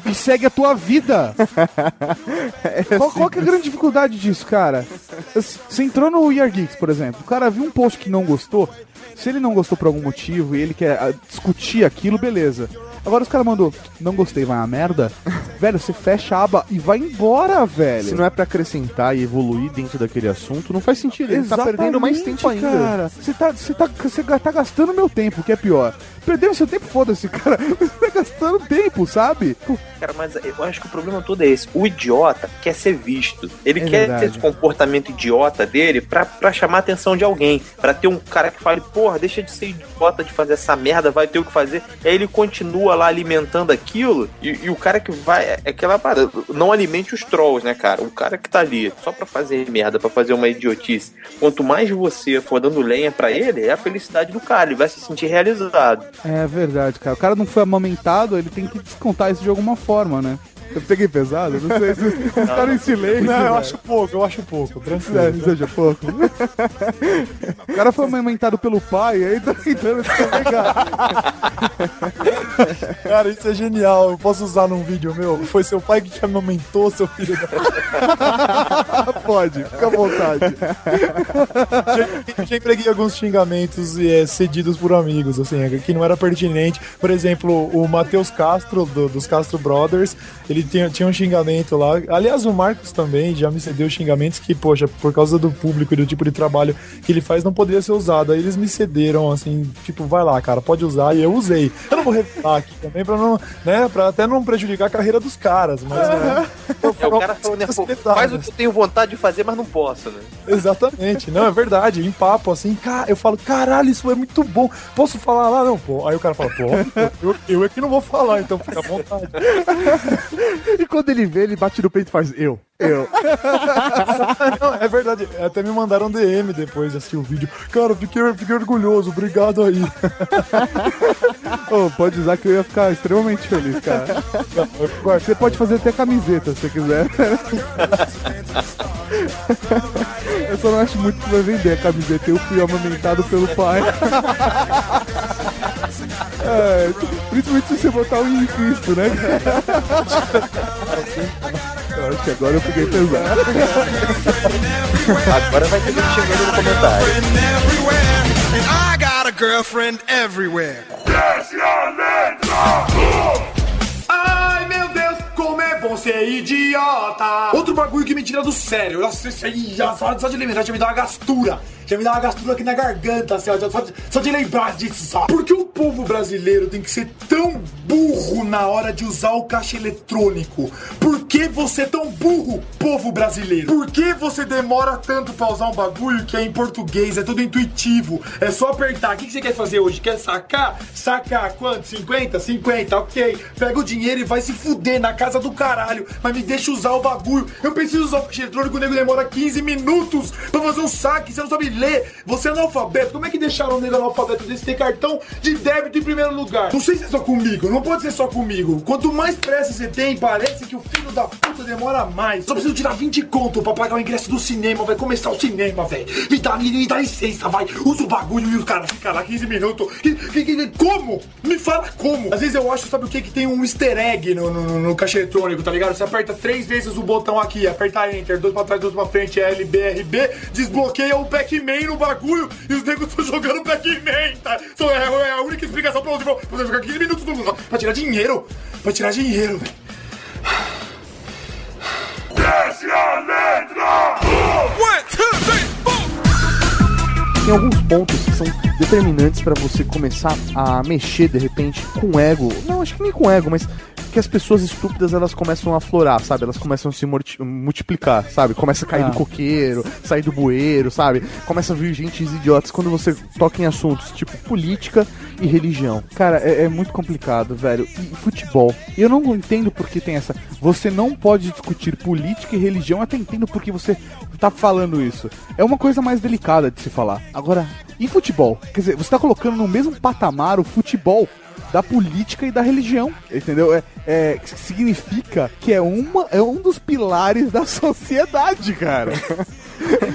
e, e segue a tua vida. qual, qual que é a grande dificuldade disso, cara? Você entrou no We Are Geeks, por exemplo. O cara viu um post que não gostou. Se ele não gostou por algum motivo e ele quer ah, discutir aquilo, beleza. Agora os caras mandou, não gostei, vai a merda. velho, você fecha a aba e vai embora, velho. Se não é pra acrescentar e evoluir dentro daquele assunto, não faz sentido. Ele tá perdendo mais tempo ainda. Cara, você tá, você tá, você tá gastando meu tempo, o que é pior. Perdendo seu tempo, foda-se, cara. Você tá gastando tempo, sabe? Pô, Cara, mas eu acho que o problema todo é esse. O idiota quer ser visto. Ele É quer verdade. ter esse comportamento idiota dele pra, pra chamar a atenção de alguém. Pra ter um cara que fale, porra, deixa de ser idiota de fazer essa merda, vai ter o que fazer. E aí ele continua lá alimentando aquilo. E, e o cara que vai. É aquela parada. Não alimente os trolls, né, cara? O cara que tá ali só pra fazer merda, pra fazer uma idiotice. Quanto mais você for dando lenha pra ele, é a felicidade do cara. Ele vai se sentir realizado. É verdade, cara. O cara não foi amamentado, ele tem que descontar isso de alguma forma, né? Eu peguei pesado? Não sei se vocês ficaram em silêncio. Não, eu velho. acho pouco, eu acho pouco. Tranquilo. É, seja pouco. o cara foi amamentado pelo pai, aí tá tentando descarregar. Cara, isso é genial. Eu posso usar num vídeo meu? Foi seu pai que te amamentou, seu filho da... Pode, fica à vontade. Já- Já empreguei alguns xingamentos é, cedidos por amigos, assim, que não era pertinente. Por exemplo, o Matheus Castro, do- dos Castro Brothers, ele tinha, tinha um xingamento lá. Aliás, o Marcos também já me cedeu xingamentos que, poxa, por causa do público e do tipo de trabalho que ele faz, não poderia ser usado. Aí eles me cederam, assim, tipo, vai lá, cara, pode usar. E eu usei. Eu não vou revelar aqui também, pra não, né, pra até não prejudicar a carreira dos caras, mas... né, eu É o cara falando, né, faz o que eu tenho vontade de fazer, mas não posso, né? Exatamente, não, é verdade. Em papo, assim, cara, eu falo, caralho, isso é muito bom. Posso falar lá? Não, pô. Aí o cara fala, pô, eu, eu é que não vou falar, então fica à vontade. E quando ele vê, ele bate no peito e faz eu. Eu. Não, é verdade. Até me mandaram DM depois de assistir o vídeo. Cara, fiquei, fiquei orgulhoso, obrigado aí. Ô, pode usar que eu ia ficar extremamente feliz, cara. Você pode fazer até camiseta se você quiser. Eu só não acho muito que vai vender a camiseta. Eu fui amamentado pelo pai. É, principalmente se você botar o Cristo, né? Eu acho que agora eu peguei pesado. Agora vai ter gente chegando no comentário. I got a girlfriend everywhere. A! Ai, meu Deus, como é bom ser idiota! Outro bagulho que me tira do sério. Nossa, isso aí, já, só, só de lembrar, já me dá uma gastura. Já me dá uma gastura aqui na garganta, assim, ó, só, de, só de lembrar disso, só. Por que o povo brasileiro tem que ser tão burro na hora de usar o caixa eletrônico? Por que você é tão burro, povo brasileiro? Por que você demora tanto pra usar um bagulho que é em português, é tudo intuitivo? É só apertar. O que que você quer fazer hoje? Quer sacar? Sacar quanto? 50? 50, ok. Pega o dinheiro e vai se fuder na casa do caralho. Mas me deixa usar o bagulho. Eu preciso usar o caixa eletrônico, o nego demora 15 minutos pra fazer um saque. Você não sabe ler. Você é analfabeto. Como é que deixaram o nego analfabeto desse ter cartão de débito em primeiro lugar? Não sei se é só comigo. Não pode ser só comigo. Quanto mais pressa você tem, parece que o filho da puta demora mais. Só preciso tirar 20 conto pra pagar o ingresso do cinema. Vai começar o cinema, velho. Me dá, me, me dá licença, vai. Usa o bagulho e o cara fica lá 15 minutos. Que- que- que- como? Me fala como. Às vezes eu acho, sabe o que? Que tem um easter egg no, no, no- caixa eletrônico, tá ligado? Você aperta três vezes o botão aqui, aperta Enter, dois pra trás, dois pra frente, L, B, R, B, desbloqueia o Pac-Man no bagulho e os negros estão jogando Pac-Man, tá? Só é, é a única explicação pra você, pra você ficar 15 minutos no pra tirar dinheiro. Pra tirar dinheiro, velho. Desce a letra! One, two, three, four. Tem alguns pontos que são determinantes pra você começar a mexer de repente com ego. Não, acho que nem com ego, mas que as pessoas estúpidas elas começam a florar, sabe? Elas começam a se multiplicar, sabe? Começa a cair Ah. do coqueiro, sair do bueiro, sabe? Começa a vir gente idiotas quando você toca em assuntos tipo política e religião. Cara, é, é muito complicado, velho. E futebol. Eu não entendo por que tem essa. Você não pode discutir política e religião, eu até entendo porque você tá falando isso. É uma coisa mais delicada de se falar. Agora, e futebol? Quer dizer, você tá colocando no mesmo patamar o futebol da política e da religião, entendeu? É, é, significa que é, uma, é um dos pilares da sociedade, cara.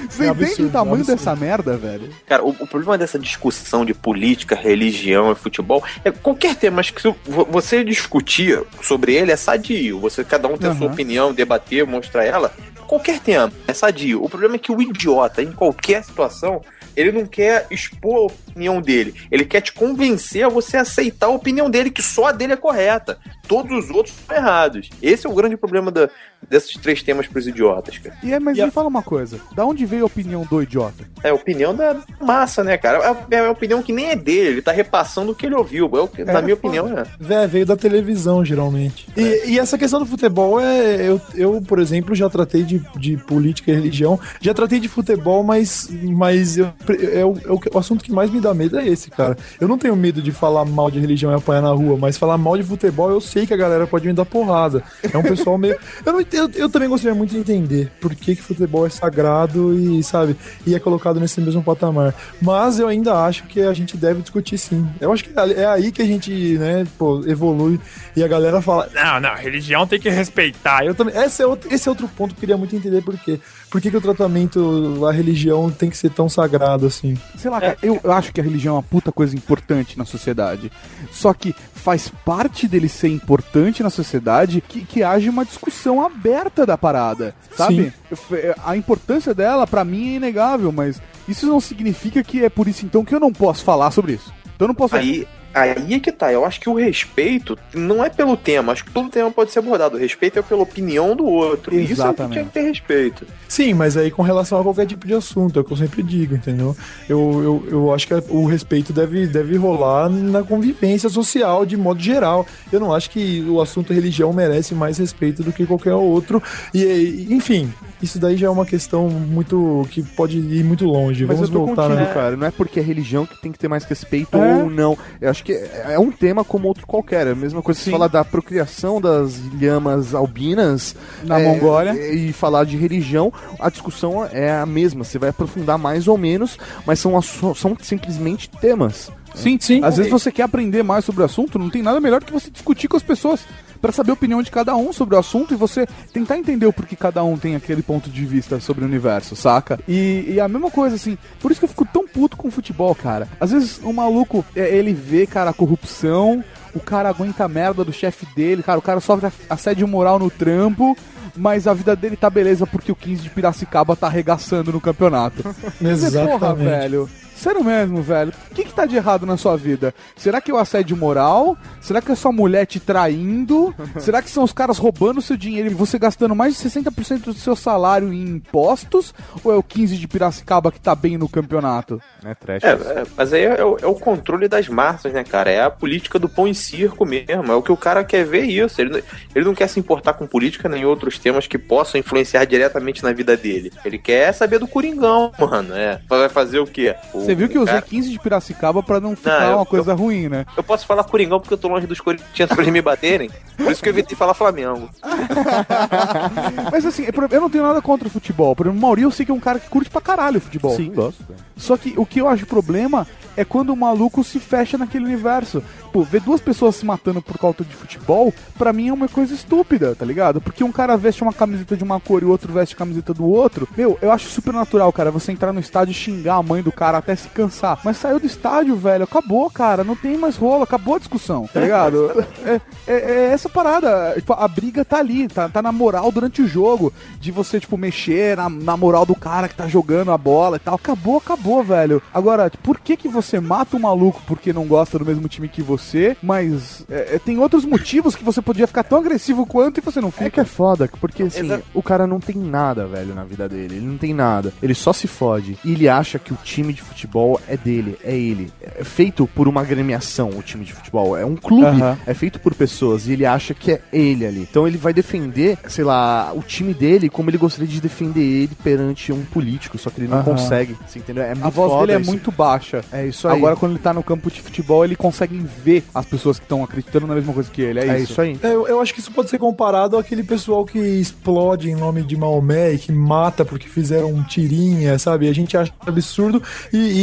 Você É entende absurdo, o tamanho é dessa merda, velho? Cara, o, o problema dessa discussão de política, religião e futebol é qualquer tema, mas que se vo- você discutir sobre ele é sadio. Você, cada um tem a sua opinião, debater, mostrar ela. Qualquer tema é sadio. O problema é que o idiota, em qualquer situação, ele não quer expor a opinião dele. Ele quer te convencer a você aceitar a opinião dele, que só a dele é correta. Todos os outros estão errados. Esse é o grande problema da, desses três temas pros idiotas, cara. E é, mas E a- me fala uma coisa, da onde veio a opinião do idiota? É a opinião da massa, né, cara? É, é a opinião que nem é dele, ele tá repassando o que ele ouviu. É o que- na minha opinião, é. Vé, veio da televisão, geralmente. E, e essa questão do futebol é. Eu, eu por exemplo, já tratei de, de política e religião. Já tratei de futebol, mas, mas eu, é, o, é o, o assunto que mais me dá medo é esse, cara. Eu não tenho medo de falar mal de religião e apanhar na rua, mas falar mal de futebol eu sei que a galera pode me dar porrada. É um pessoal meio. Eu, não, eu, eu também gostaria muito de entender por que, que futebol é sagrado e, sabe, e é colocado nesse mesmo patamar. Mas eu ainda acho que a gente deve discutir sim. Eu acho que é aí que a gente, né, pô, evolui e a galera fala: não, não, religião tem que respeitar. Eu também. Esse é outro, esse é outro ponto que eu queria muito entender por quê. Por que, que o tratamento, a religião tem que ser tão sagrado assim? Sei lá, cara, eu, eu acho que a religião é uma puta coisa importante na sociedade. Só que faz parte dele ser importante na sociedade que, que haja uma discussão aberta da parada, sabe? F- A importância dela, pra mim, é inegável, mas isso não significa que é por isso então que eu não posso falar sobre isso. Então eu não posso. Aí, aí é que tá. Eu acho que o respeito não é pelo tema. Acho que todo tema pode ser abordado. O respeito é pela opinião do outro. Isso é o que Exatamente. tinha que ter respeito. Sim, mas aí com relação a qualquer tipo de assunto, é o que eu sempre digo, entendeu? Eu, eu, eu acho que o respeito deve, deve rolar na convivência social de modo geral. Eu não acho que o assunto religião merece mais respeito do que qualquer outro. E, enfim, isso daí já é uma questão muito. que pode ir muito longe. Mas Vamos eu tô voltar contigo, né? cara. Não é porque é religião que tem que ter mais respeito É. ou não. Eu acho que é um tema como outro qualquer. É a mesma coisa que você falar da procriação das lhamas albinas Na é, Mongólia. e falar de religião. A discussão é a mesma. Você vai aprofundar mais ou menos, mas são, são simplesmente temas. Sim, Sim. Às vezes você quer aprender mais sobre o assunto, não tem nada melhor que você discutir com as pessoas pra saber a opinião de cada um sobre o assunto e você tentar entender o porquê cada um tem aquele ponto de vista sobre o universo, saca? E, e a mesma coisa, assim, por isso que eu fico tão puto com o futebol, cara. Às vezes o maluco, é, ele vê, cara, a corrupção, o cara aguenta a merda do chefe dele, cara, o cara sofre assédio moral no trampo. Mas a vida dele tá beleza porque o 15 de Piracicaba tá arregaçando no campeonato. Você, porra, Exatamente. velho. Sério mesmo, velho. O que, que tá de errado na sua vida? Será que é o assédio moral? Será que é sua mulher te traindo? Será que são os caras roubando seu dinheiro e você gastando mais de 60% do seu salário em impostos? Ou é o 15 de Piracicaba que tá bem no campeonato? É trash. É, é, mas aí é, o- é o controle das massas, né, cara? É a política do pão e circo mesmo. É o que o cara quer ver isso. Ele, não- ele não quer se importar com política nem outros temas que possam influenciar diretamente na vida dele. Ele quer saber do Coringão, mano. É. Vai fazer o quê? O- Você viu que eu usei cara- 15 de Piracicaba pra não ficar eu- uma coisa ruim, né? Eu posso falar Coringão porque eu tô longe dos corintianos pra eles me baterem. Por isso que eu evitei falar Flamengo. Mas assim, eu não tenho nada contra o futebol. Por exemplo, o Mauri eu sei que é um cara que curte pra caralho o futebol. Sim, gosto. Só que o que eu acho problema é quando o maluco se fecha naquele universo. Pô, ver duas pessoas se matando por causa de futebol, pra mim é uma coisa estúpida, tá ligado? Porque um cara veste uma camiseta de uma cor e o outro veste a camiseta do outro. Meu, eu acho super natural, cara, você entrar no estádio e xingar a mãe do cara até se cansar. Mas saiu do estádio, velho, acabou, cara, não tem mais rolo, acabou a discussão, tá ligado? é, é- é essa parada, tipo, a briga tá ali, tá, tá na moral durante o jogo, de você, tipo, mexer na, na moral do cara que tá jogando a bola e tal. Acabou, acabou, velho. Agora, por que que você mata um maluco porque não gosta do mesmo time que você, mas é, é, tem outros motivos que você podia ficar tão agressivo quanto e você não fica? É que é foda, porque assim, Exa- o cara não tem nada, velho, na vida dele. Ele não tem nada. Ele só se fode. E ele acha que o time de futebol é dele, é ele. É feito por uma agremiação, o time de futebol. É um clube, é feito por pessoas. E ele acha que é ele ali. Então ele vai defender, sei lá, o time dele como ele gostaria de defender ele perante um político. Só que ele não consegue. Você entendeu? É muito A voz foda dele é isso. muito baixa. É isso aí. Agora, quando ele tá no campo de futebol, ele consegue ver as pessoas que estão acreditando na mesma coisa que ele. É, é isso. isso aí. É, Eu, eu acho que isso pode ser comparado àquele pessoal que explode em nome de Maomé e que mata porque fizeram um tirinha, sabe? A gente acha absurdo e, e,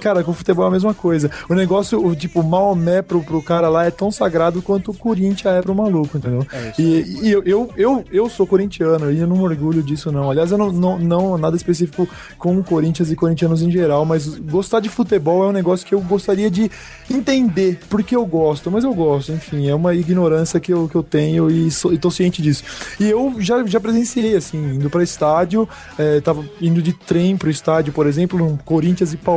cara, com o futebol é a mesma coisa. O negócio, o, tipo, Maomé pro, pro cara lá é tão sagrado quanto o Corinthians é pro maluco, entendeu? e e eu, eu, eu, eu sou corintiano e eu não me orgulho disso, não. Aliás, eu não, não, não nada específico com Corinthians e corintianos em geral, mas gostar de futebol é um negócio que eu gostaria de entender porque eu gosto, mas eu gosto, enfim, é uma ignorância que eu, que eu tenho e, sou, e tô ciente disso. E eu já, já presenciei, assim, indo pra estádio, é, tava indo de trem pro estádio, por exemplo, um Corinthians e Palmeiras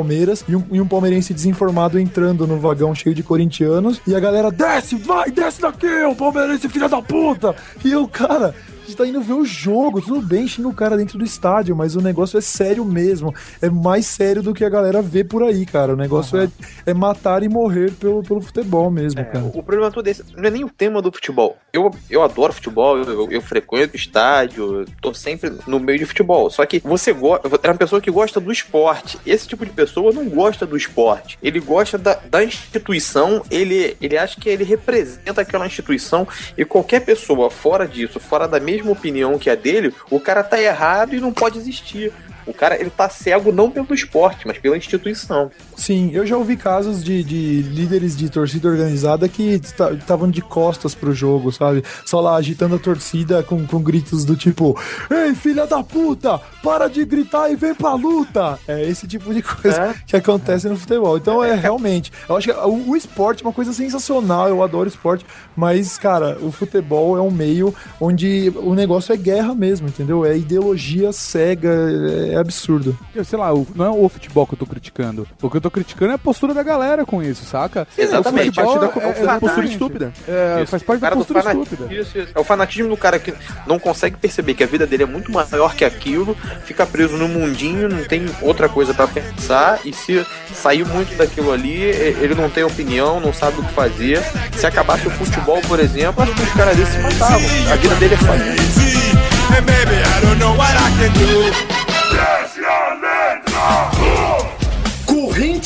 e um, e um palmeirense desinformado entrando no vagão cheio de corintianos e a galera desce, vai, desce daqui, o palmeirense filha da puta. E eu, cara, gente tá indo ver o jogo, tudo bem, xinga o cara dentro do estádio, mas o negócio é sério mesmo. É mais sério do que a galera vê por aí, cara. O negócio é, é matar e morrer pelo, pelo futebol mesmo, É, cara. o o problema todo é esse. Não é nem o tema do futebol. Eu, eu adoro futebol, eu, eu, eu frequento estádio, tô sempre no meio de futebol. Só que você gosta. É uma pessoa que gosta do esporte. Esse tipo de pessoa não gosta do esporte. Ele gosta da, da instituição, ele, ele acha que ele representa aquela instituição. E qualquer pessoa fora disso, fora da mesma opinião que a dele, o cara tá errado e não pode existir. O cara, ele tá cego não pelo esporte, mas pela instituição. Sim, eu já ouvi casos de, de líderes de torcida organizada que estavam de costas pro jogo, sabe? Só lá agitando a torcida com, com gritos do tipo: Ei, filha da puta, para de gritar e vem pra luta! É esse tipo de coisa É. que acontece no futebol. Então é realmente. Eu acho que o, o esporte é uma coisa sensacional, eu adoro esporte, mas, cara, o futebol é um meio onde o negócio é guerra mesmo, entendeu? É ideologia cega, é, é absurdo. Eu sei lá, não é o futebol que eu tô criticando. O que eu tô criticando é a postura da galera com isso, saca? Exatamente. O futebol Parte da- é, é, é postura exatamente. estúpida. É, faz parte O da cara do postura fana- estúpida. Isso, isso. É o fanatismo do cara que não consegue perceber que a vida dele é muito maior que aquilo, fica preso no mundinho, não tem outra coisa pra pensar, e se sair muito daquilo ali, ele não tem opinião, não sabe o que fazer. Se acabasse o futebol, por exemplo, acho que os caras desses se matavam. A vida dele é foda.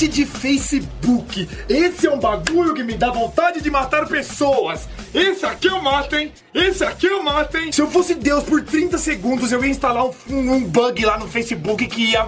De Facebook. Esse é um bagulho que me dá vontade de matar pessoas. Esse aqui eu mato, hein? Esse aqui eu mato, hein? Se eu fosse Deus por 30 segundos, eu ia instalar um, um- bug lá no Facebook que ia.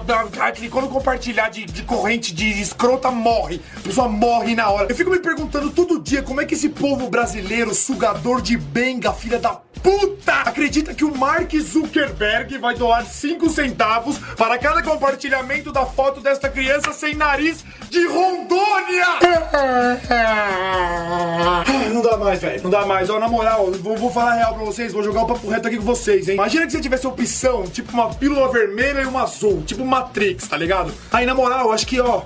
Que quando compartilhar de, de corrente de escrota, morre. A pessoa morre na hora. Eu fico me perguntando todo dia como é que esse povo brasileiro, sugador de benga, filha da puta, acredita que o Mark Zuckerberg vai doar 5 centavos para cada compartilhamento da foto desta criança sem nariz de Rondônia! Não dá mais, velho. Não dá mais. Ó, na moral, vou, vou falar real pra vocês, vou jogar o papo reto aqui com vocês, hein? Imagina que você tivesse opção, tipo uma pílula vermelha e uma azul, tipo Matrix, tá ligado? Aí, na moral, acho que, ó,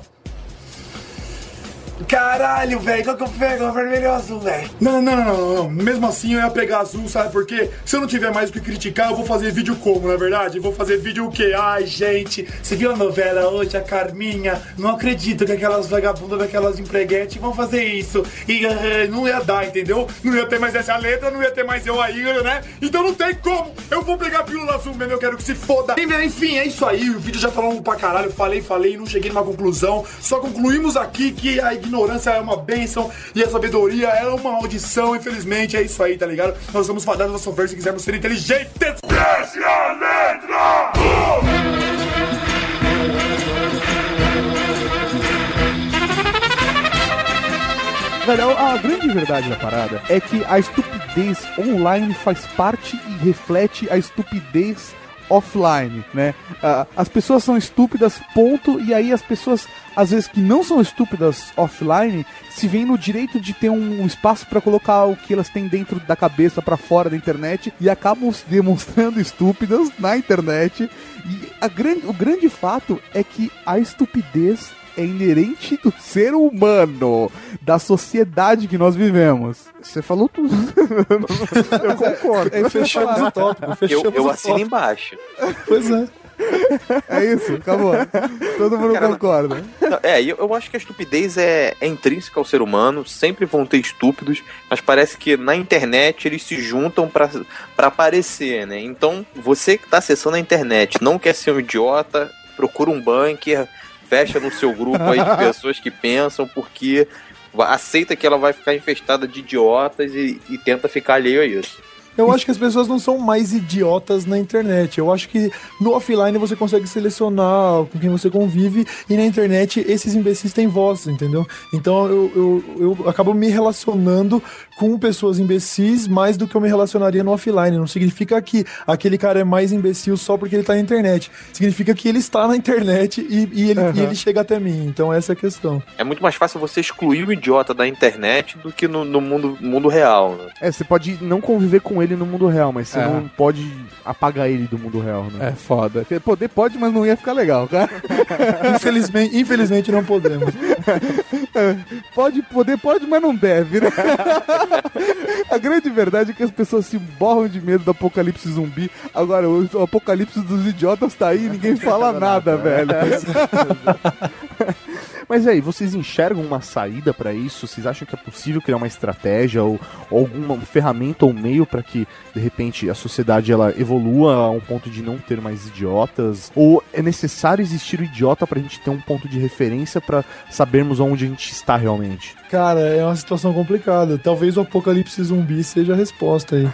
Caralho, velho, qual que eu pego? Vermelho ou azul, velho? Não, não, não, não, não. Mesmo assim eu ia pegar azul, sabe por quê? Se eu não tiver mais o que criticar, eu vou fazer vídeo como, na verdade? Eu vou fazer vídeo o quê? Ai, gente, você viu a novela hoje, a Carminha? Não acredito que aquelas vagabundas daquelas empreguetes vão fazer isso. E eh, não ia dar, entendeu? Não ia ter mais essa letra, não ia ter mais eu aí, né? Então não tem como. Eu vou pegar a pílula azul mesmo, eu quero que se foda. Enfim, é isso aí. O vídeo já tá longo pra caralho. Falei, falei, não cheguei numa conclusão. Só concluímos aqui que a ignorância é uma bênção e a sabedoria é uma maldição. Infelizmente, é isso aí, tá ligado? Nós somos fadados a sofrer se quisermos ser inteligentes. Desce a letra! Velho, a grande verdade da parada é que a estupidez online faz parte e reflete a estupidez offline, né? Ah, As pessoas são estúpidas, ponto, e aí as pessoas, às vezes que não são estúpidas offline, se veem no direito de ter um espaço pra colocar o que elas têm dentro da cabeça pra fora da internet e acabam se demonstrando estúpidas na internet. E a grande, o grande fato é que a estupidez é inerente do ser humano, da sociedade que nós vivemos. Você falou tudo. Eu concordo. É, fechamos o tópico, Eu, fechamos eu o assino tópico. embaixo. Pois é. É isso, acabou. Todo mundo Cara, concorda. Não, É, eu, eu acho que a estupidez é, é intrínseca ao ser humano, sempre vão ter estúpidos, mas parece que na internet eles se juntam pra aparecer, né? Então, você que tá acessando a internet, não quer ser um idiota, procura um bunker, fecha no seu grupo aí de pessoas que pensam, porque aceita que ela vai ficar infestada de idiotas e, e tenta ficar alheio a isso. Eu acho que as pessoas não são mais idiotas na internet. Eu acho que no offline você consegue selecionar com quem você convive e na internet esses imbecis têm voz, entendeu? Então eu, eu, eu acabo me relacionando com pessoas imbecis mais do que eu me relacionaria no offline. Não significa que aquele cara é mais imbecil só porque ele tá na internet. Significa que ele está na internet e, e ele, e ele chega até mim. Então essa é a questão. É muito mais fácil você excluir o idiota da internet do que no, no mundo, mundo real, né? É, você pode não conviver com ele no mundo real, mas você É. não pode apagar ele do mundo real, né? É foda. Poder pode, mas não ia ficar legal, cara. Infelizmente, infelizmente não podemos. Pode, poder pode, mas não deve, né? A grande verdade é que as pessoas se borram de medo do apocalipse zumbi. Agora, o o apocalipse dos idiotas tá aí e ninguém fala nada, velho. Mas aí, vocês enxergam uma saída pra isso? Vocês acham que é possível criar uma estratégia ou, ou alguma ferramenta ou meio pra que de repente a sociedade ela evolua a um ponto de não ter mais idiotas? Ou é necessário existir o idiota pra gente ter um ponto de referência pra sabermos onde a gente está realmente? Cara, é uma situação complicada. Talvez o apocalipse zumbi seja a resposta aí.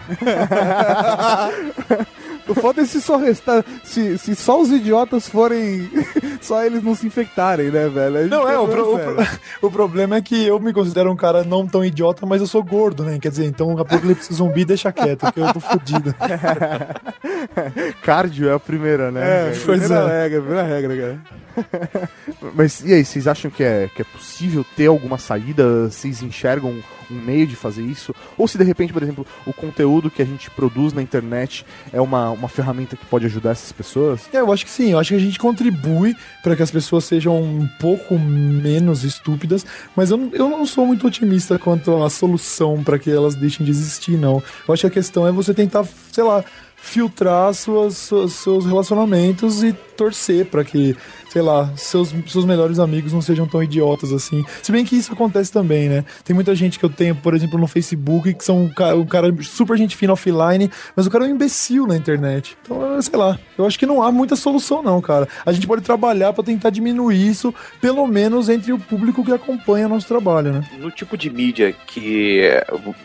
O foda é se só restar. Se, se só os idiotas forem. só eles não se infectarem, né, velho? A Não, é, o, pro- o pro- o problema é que eu me considero um cara não tão idiota, mas eu sou gordo, né? Quer dizer, então o apocalipse zumbi deixa quieto, porque eu tô fudido. Cardio é a primeira, né? É? Pois primeira é. regra, primeira regra, cara. Mas e aí, vocês acham que é, que é possível ter alguma saída? Vocês enxergam um meio de fazer isso? Ou se de repente, por exemplo, o conteúdo que a gente produz na internet é uma, uma ferramenta que pode ajudar essas pessoas? É, eu acho que sim, eu acho que a gente contribui para que as pessoas sejam um pouco menos estúpidas, mas eu, eu não sou muito otimista quanto à solução para que elas deixem de existir, não. Eu acho que a questão é você tentar, sei lá, filtrar suas- seus relacionamentos e torcer para que, sei lá, seus, seus melhores amigos não sejam tão idiotas assim. Se bem que isso acontece também, né? Tem muita gente que eu tenho, por exemplo, no Facebook, que são um cara, um cara super gente fina offline, mas o cara é um imbecil na internet. Então, é, sei lá, eu acho que não há muita solução, não, cara. A gente pode trabalhar para tentar diminuir isso, pelo menos entre o público que acompanha nosso trabalho, né? no tipo de mídia que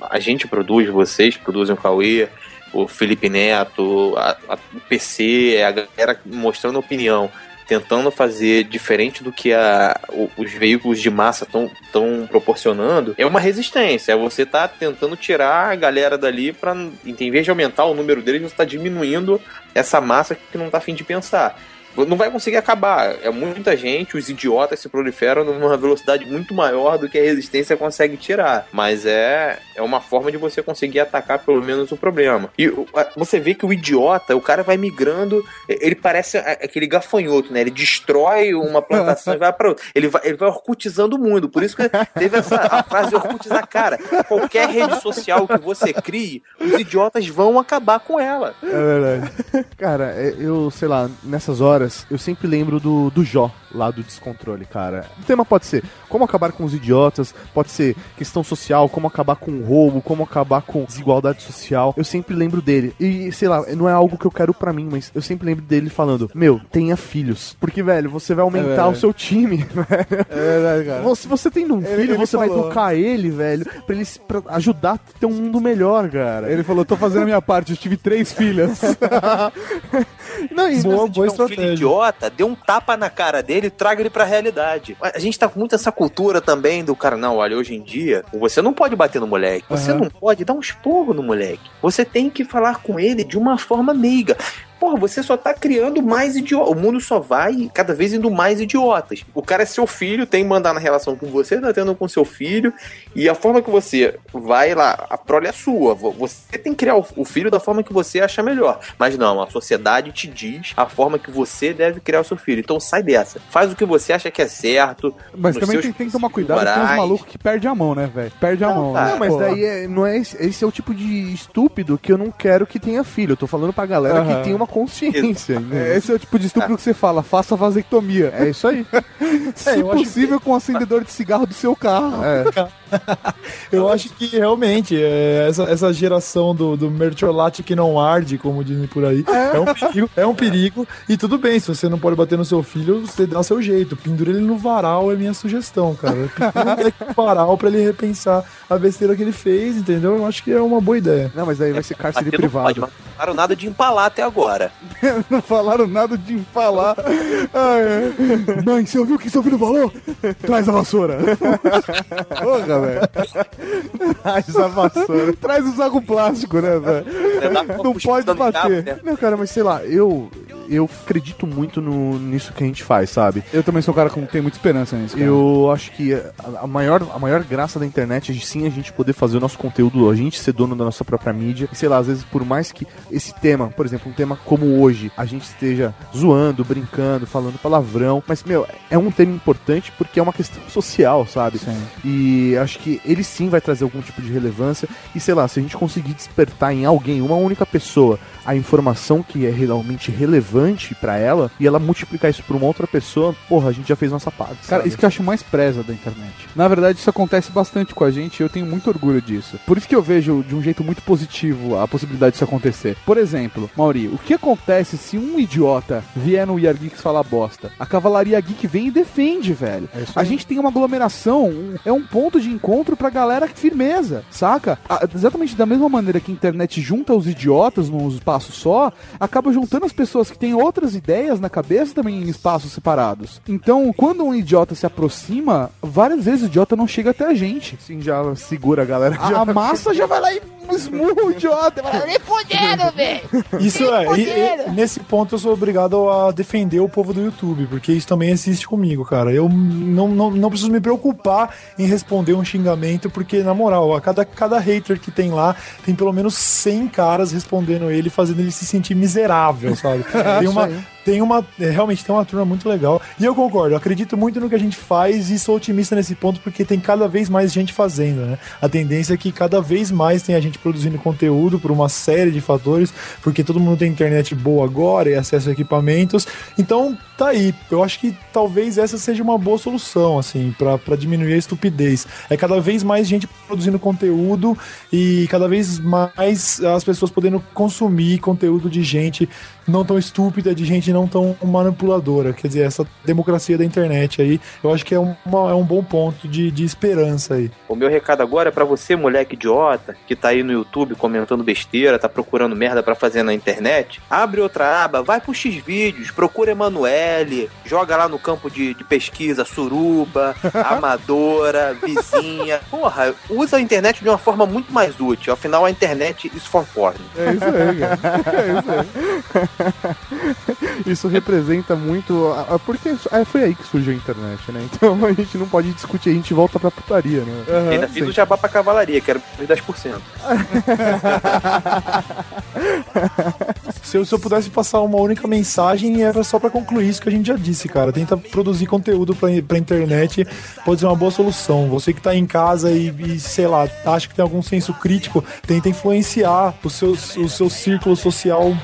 a gente produz, vocês produzem o Cauê, o Felipe Neto, o PC, a galera mostrando opinião, tentando fazer diferente do que a, os veículos de massa estão proporcionando, é uma resistência. É você tá tentando tirar a galera dali para, em vez de aumentar o número deles, você está diminuindo essa massa que não tá afim de pensar não vai conseguir acabar. É muita gente, os idiotas se proliferam numa velocidade muito maior do que a resistência consegue tirar. Mas é, é uma forma de você conseguir atacar pelo menos o problema. E você vê que o idiota, o cara vai migrando, ele parece a- aquele gafanhoto, né? Ele destrói uma plantação e vai para outra. Ele vai, ele vai orcutizando o mundo. Por isso que teve essa a frase orcutizar. Cara, qualquer rede social que você crie, os idiotas vão acabar com ela. É verdade. Cara, é- eu, sei lá, nessas horas, eu sempre lembro do, do Jó, lá do Descontrole, cara. O tema pode ser como acabar com os idiotas, pode ser questão social, como acabar com o roubo, como acabar com desigualdade social. Eu sempre lembro dele. E, sei lá, não é algo que eu quero pra mim, mas eu sempre lembro dele falando: Meu, tenha filhos. Porque, velho, você vai aumentar verdade. o seu time, velho. É verdade, cara. Você, você tendo um Ele- filho, ele você vai falou. educar ele, velho, pra ele se- pra ajudar a ter um mundo melhor, cara. Ele falou, tô fazendo a minha parte, eu tive três filhas. Não, e Se Boa- você boa tiver um filho idiota, dê um tapa na cara dele e traga ele pra realidade. A gente tá com muito essa cultura também do cara, não, olha, hoje em dia, você não pode bater no moleque, você Aham. não pode dar um esporro no moleque. Você tem que falar com ele de uma forma meiga. Porra, você só tá criando mais idiotas. O mundo só vai cada vez indo mais idiotas. O cara é seu filho, tem que mandar na relação com você, tá tendo com seu filho. E a forma que você vai lá, a prole é sua. Vo- Você tem que criar o- filho da forma que você achar melhor. Mas não, a sociedade te diz a forma que você deve criar o seu filho. Então sai dessa. Faz o que você acha que é certo. Mas também tem, tem que tomar cuidado com os malucos que perdem a mão, né, velho? Perde a Não, mão. tá. né? Não, mas Pô. daí é, não é esse, é o tipo de estúpido que eu não quero que tenha filho. Eu tô falando pra galera Aham. que tem uma consciência. É, né? Esse é o tipo de estúpido que você fala, faça vasectomia. É isso aí. Se eu acho possível, com o acendedor de cigarro do seu carro. É. Eu acho que realmente é, essa, essa geração do, do mertiolate que não arde, como dizem por aí, é. um perigo, é um perigo. E tudo bem, se você não pode bater no seu filho, você dá o seu jeito. Pendura ele no varal é minha sugestão, cara. Pendura ele no varal pra ele repensar a besteira que ele fez, entendeu? Eu acho que é uma boa ideia. Não, mas daí vai ser cárcere privado. Falaram nada de empalar até agora. Não falaram nada de empalar. Ai, é. Mãe, você ouviu o que seu filho falou? Traz a vassoura. Porra, velho. Traz a vassoura. Traz o saco plástico, né, velho? Não pode no cabo, bater. né? Não, cara, mas sei lá, eu. Eu acredito muito no, nisso que a gente faz, sabe? Eu também sou um cara que tem muita esperança nisso. cara. Eu acho que a, a maior, a maior graça da internet é sim a gente poder fazer o nosso conteúdo, a gente ser dono da nossa própria mídia. E sei lá, às vezes, por mais que esse tema, por exemplo, um tema como hoje, a gente esteja zoando, brincando, falando palavrão, mas, meu, é um tema importante porque é uma questão social, sabe? Sim. E acho que ele sim vai trazer algum tipo de relevância. E sei lá, se a gente conseguir despertar em alguém, uma única pessoa, a informação que é realmente relevante pra ela e ela multiplicar isso pra uma outra pessoa, porra, a gente já fez nossa parte. Cara, sabe? isso que eu acho mais preza da internet. Na verdade, isso acontece bastante com a gente e eu tenho muito orgulho disso. Por isso que eu vejo de um jeito muito positivo a possibilidade disso acontecer. Por exemplo, Mauri, o que acontece se um idiota vier no Year Geeks falar bosta? A Cavalaria Geek vem e defende, velho. a gente tem uma aglomeração, um- é um ponto de encontro pra galera firmeza, saca? Ah, exatamente da mesma maneira que a internet junta os idiotas num espaço só, acaba juntando as pessoas que têm outras ideias na cabeça também em espaços separados. Então, quando um idiota se aproxima, várias vezes o idiota não chega até a gente. Sim, já segura a galera. A, a massa já vai lá e esmurra o idiota. Me fuderam, velho. Isso é, e- e- nesse ponto eu sou obrigado a defender o povo do YouTube, porque isso também existe comigo, cara. Eu não, não, não preciso me preocupar em responder um xingamento, porque, na moral, a cada, cada hater que tem lá, tem pelo menos 100 caras respondendo ele, fazendo ele se sentir miserável, sabe? Tem uma, tem uma. é, realmente tem uma turma muito legal. E eu concordo, acredito muito no que a gente faz e sou otimista nesse ponto, porque tem cada vez mais gente fazendo, né? A tendência é que cada vez mais tem a gente produzindo conteúdo por uma série de fatores, porque todo mundo tem internet boa agora e acesso a equipamentos. Então, tá aí. Eu acho que talvez essa seja uma boa solução, assim, pra diminuir a estupidez. É cada vez mais gente produzindo conteúdo e cada vez mais as pessoas podendo consumir conteúdo de gente não tão estúpida, de gente não tão manipuladora. Quer dizer, essa democracia da internet aí, eu acho que é, uma- é um bom ponto de, de esperança aí. O meu recado agora é pra você, moleque idiota, que tá aí no YouTube comentando besteira, tá procurando merda pra fazer na internet. Abre outra aba, vai pro X-Vídeos, procura Emanuele, joga lá no campo de, de pesquisa Suruba, Amadora, Vizinha. Porra, usa a internet de uma forma muito mais útil. Afinal, a internet is for porn. É isso aí, cara. É isso aí. Isso representa muito. a- a- Porque isso- é, foi aí que surgiu a internet, né? Então a gente não pode discutir, a gente volta pra putaria, né? Ainda fiz o jabá pra cavalaria, que era os 10%. Se eu, se eu pudesse passar uma única mensagem, era só pra concluir isso que a gente já disse, cara. Tenta produzir conteúdo pra, pra internet, pode ser uma boa solução. Você que tá em casa e, e, sei lá, acha que tem algum senso crítico, tenta influenciar o seu, o seu círculo social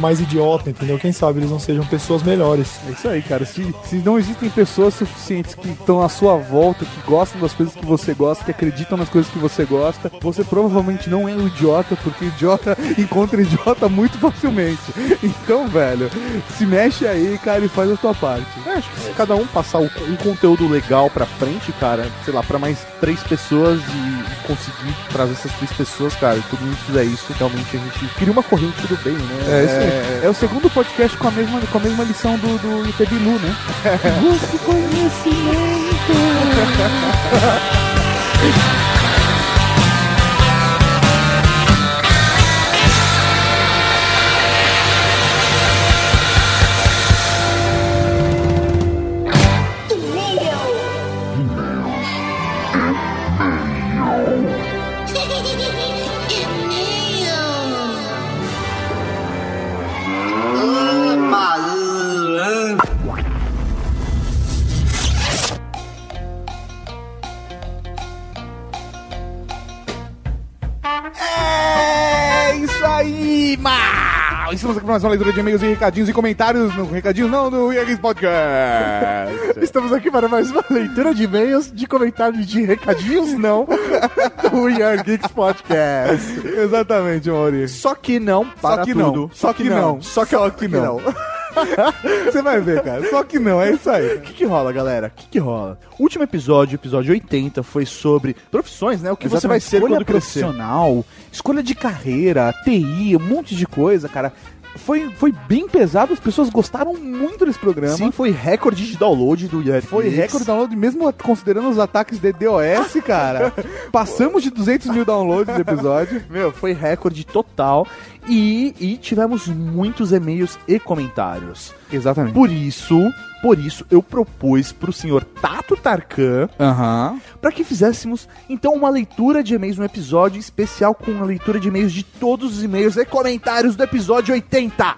mais idiota, entendeu? Quem sabe eles não sejam pessoas melhores. É isso aí, cara. Se, se não existem pessoas suficientes que estão à sua volta, que gostam das coisas que você gosta, que acreditam nas coisas que você gosta, você provavelmente não é um idiota, porque idiota encontra idiota muito facilmente. Então, velho, se mexe aí, cara, e faz a tua parte. É, acho que se cada um passar um, um conteúdo legal pra frente, cara, sei lá, pra mais três pessoas e conseguir trazer essas três pessoas, cara, e todo mundo fizer isso, realmente a gente cria uma corrente do bem, né? É isso aí. É, o segundo podcast com a mesma, com a mesma lição do, do IT Bilu, né? Busque conhecimento. Estamos aqui para mais uma leitura de e-mails e recadinhos e comentários. No recadinhos não, do Yankees Podcast. Estamos aqui para mais uma leitura de e-mails, de comentários de recadinhos, não, do Geeks Podcast. Exatamente, Maurício. Só que não para Só que tudo. não, só que não, Só que, só que não. Você vai ver, cara. Só que não, é isso aí. O que, que rola, galera? O que, que rola? O último episódio, episódio 80, foi sobre profissões, né? O que você vai ser escolha quando crescer. profissional, escolha de carreira, TI, um monte de coisa, cara. Foi, foi bem pesado, as pessoas gostaram muito desse programa. Sim, foi recorde de download do Yari Foi recorde de download, mesmo considerando os ataques de DOS, cara. Passamos de 200 mil downloads no episódio. Meu, foi recorde total. E, e tivemos muitos e-mails e comentários. Exatamente. Por isso, por isso eu propus pro senhor Tato Tarkan Aham. para que fizéssemos então uma leitura de e-mails, um episódio especial com a leitura de e-mails de todos os e-mails e comentários do episódio 80.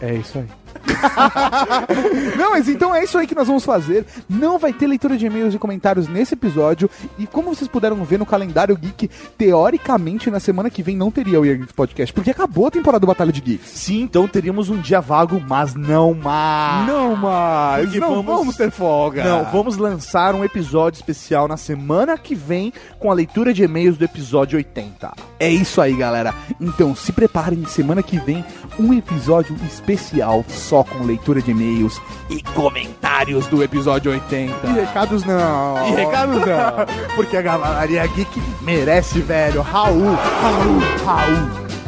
É isso aí. Não, mas então é isso aí que nós vamos fazer. Não vai ter leitura de e-mails e comentários nesse episódio. E como vocês puderam ver no calendário Geek, teoricamente na semana que vem não teria o Year Geeks Podcast, porque acabou a temporada do Batalha de Geeks. Sim, então teríamos um dia vago, mas não mais. Não mais, Porque não vamos- vamos, ter folga. Não, vamos lançar um episódio especial na semana que vem com a leitura de e-mails do episódio 80. É isso aí, galera. Então se preparem, semana que vem um episódio especial só com leitura de e-mails e comentários do episódio 80. E recados não. E recados não. Porque a Cavalaria Geek merece, velho. Raul, Raul, Raul.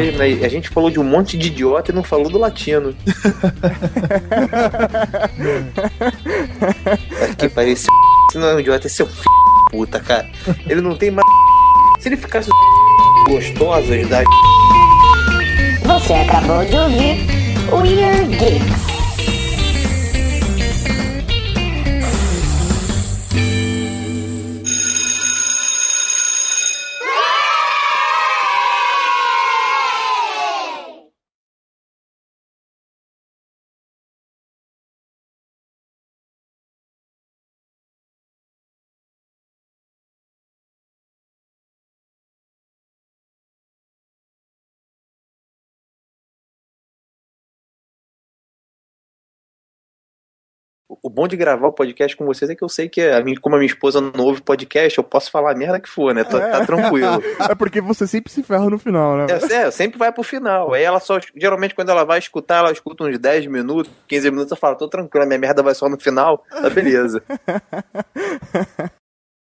Mesmo, né? A gente falou de um monte de idiota e não falou do latino. Aqui parece se não é um idiota, é filho da puta, cara. Ele não tem mais. Se ele ficasse gostosas da Você acabou de ouvir o Ear Geeks. O bom de gravar o podcast com vocês é que eu sei que, a minha, como a minha esposa não ouve podcast, eu posso falar a merda que for, né? Tá, tá tranquilo. É porque você sempre se ferra no final, né? É, é, sempre vai pro final. Aí ela só. Geralmente, quando ela vai escutar, ela escuta uns 10 minutos, 15 minutos, eu falo, tô tranquilo, a minha merda vai só no final. Tá beleza.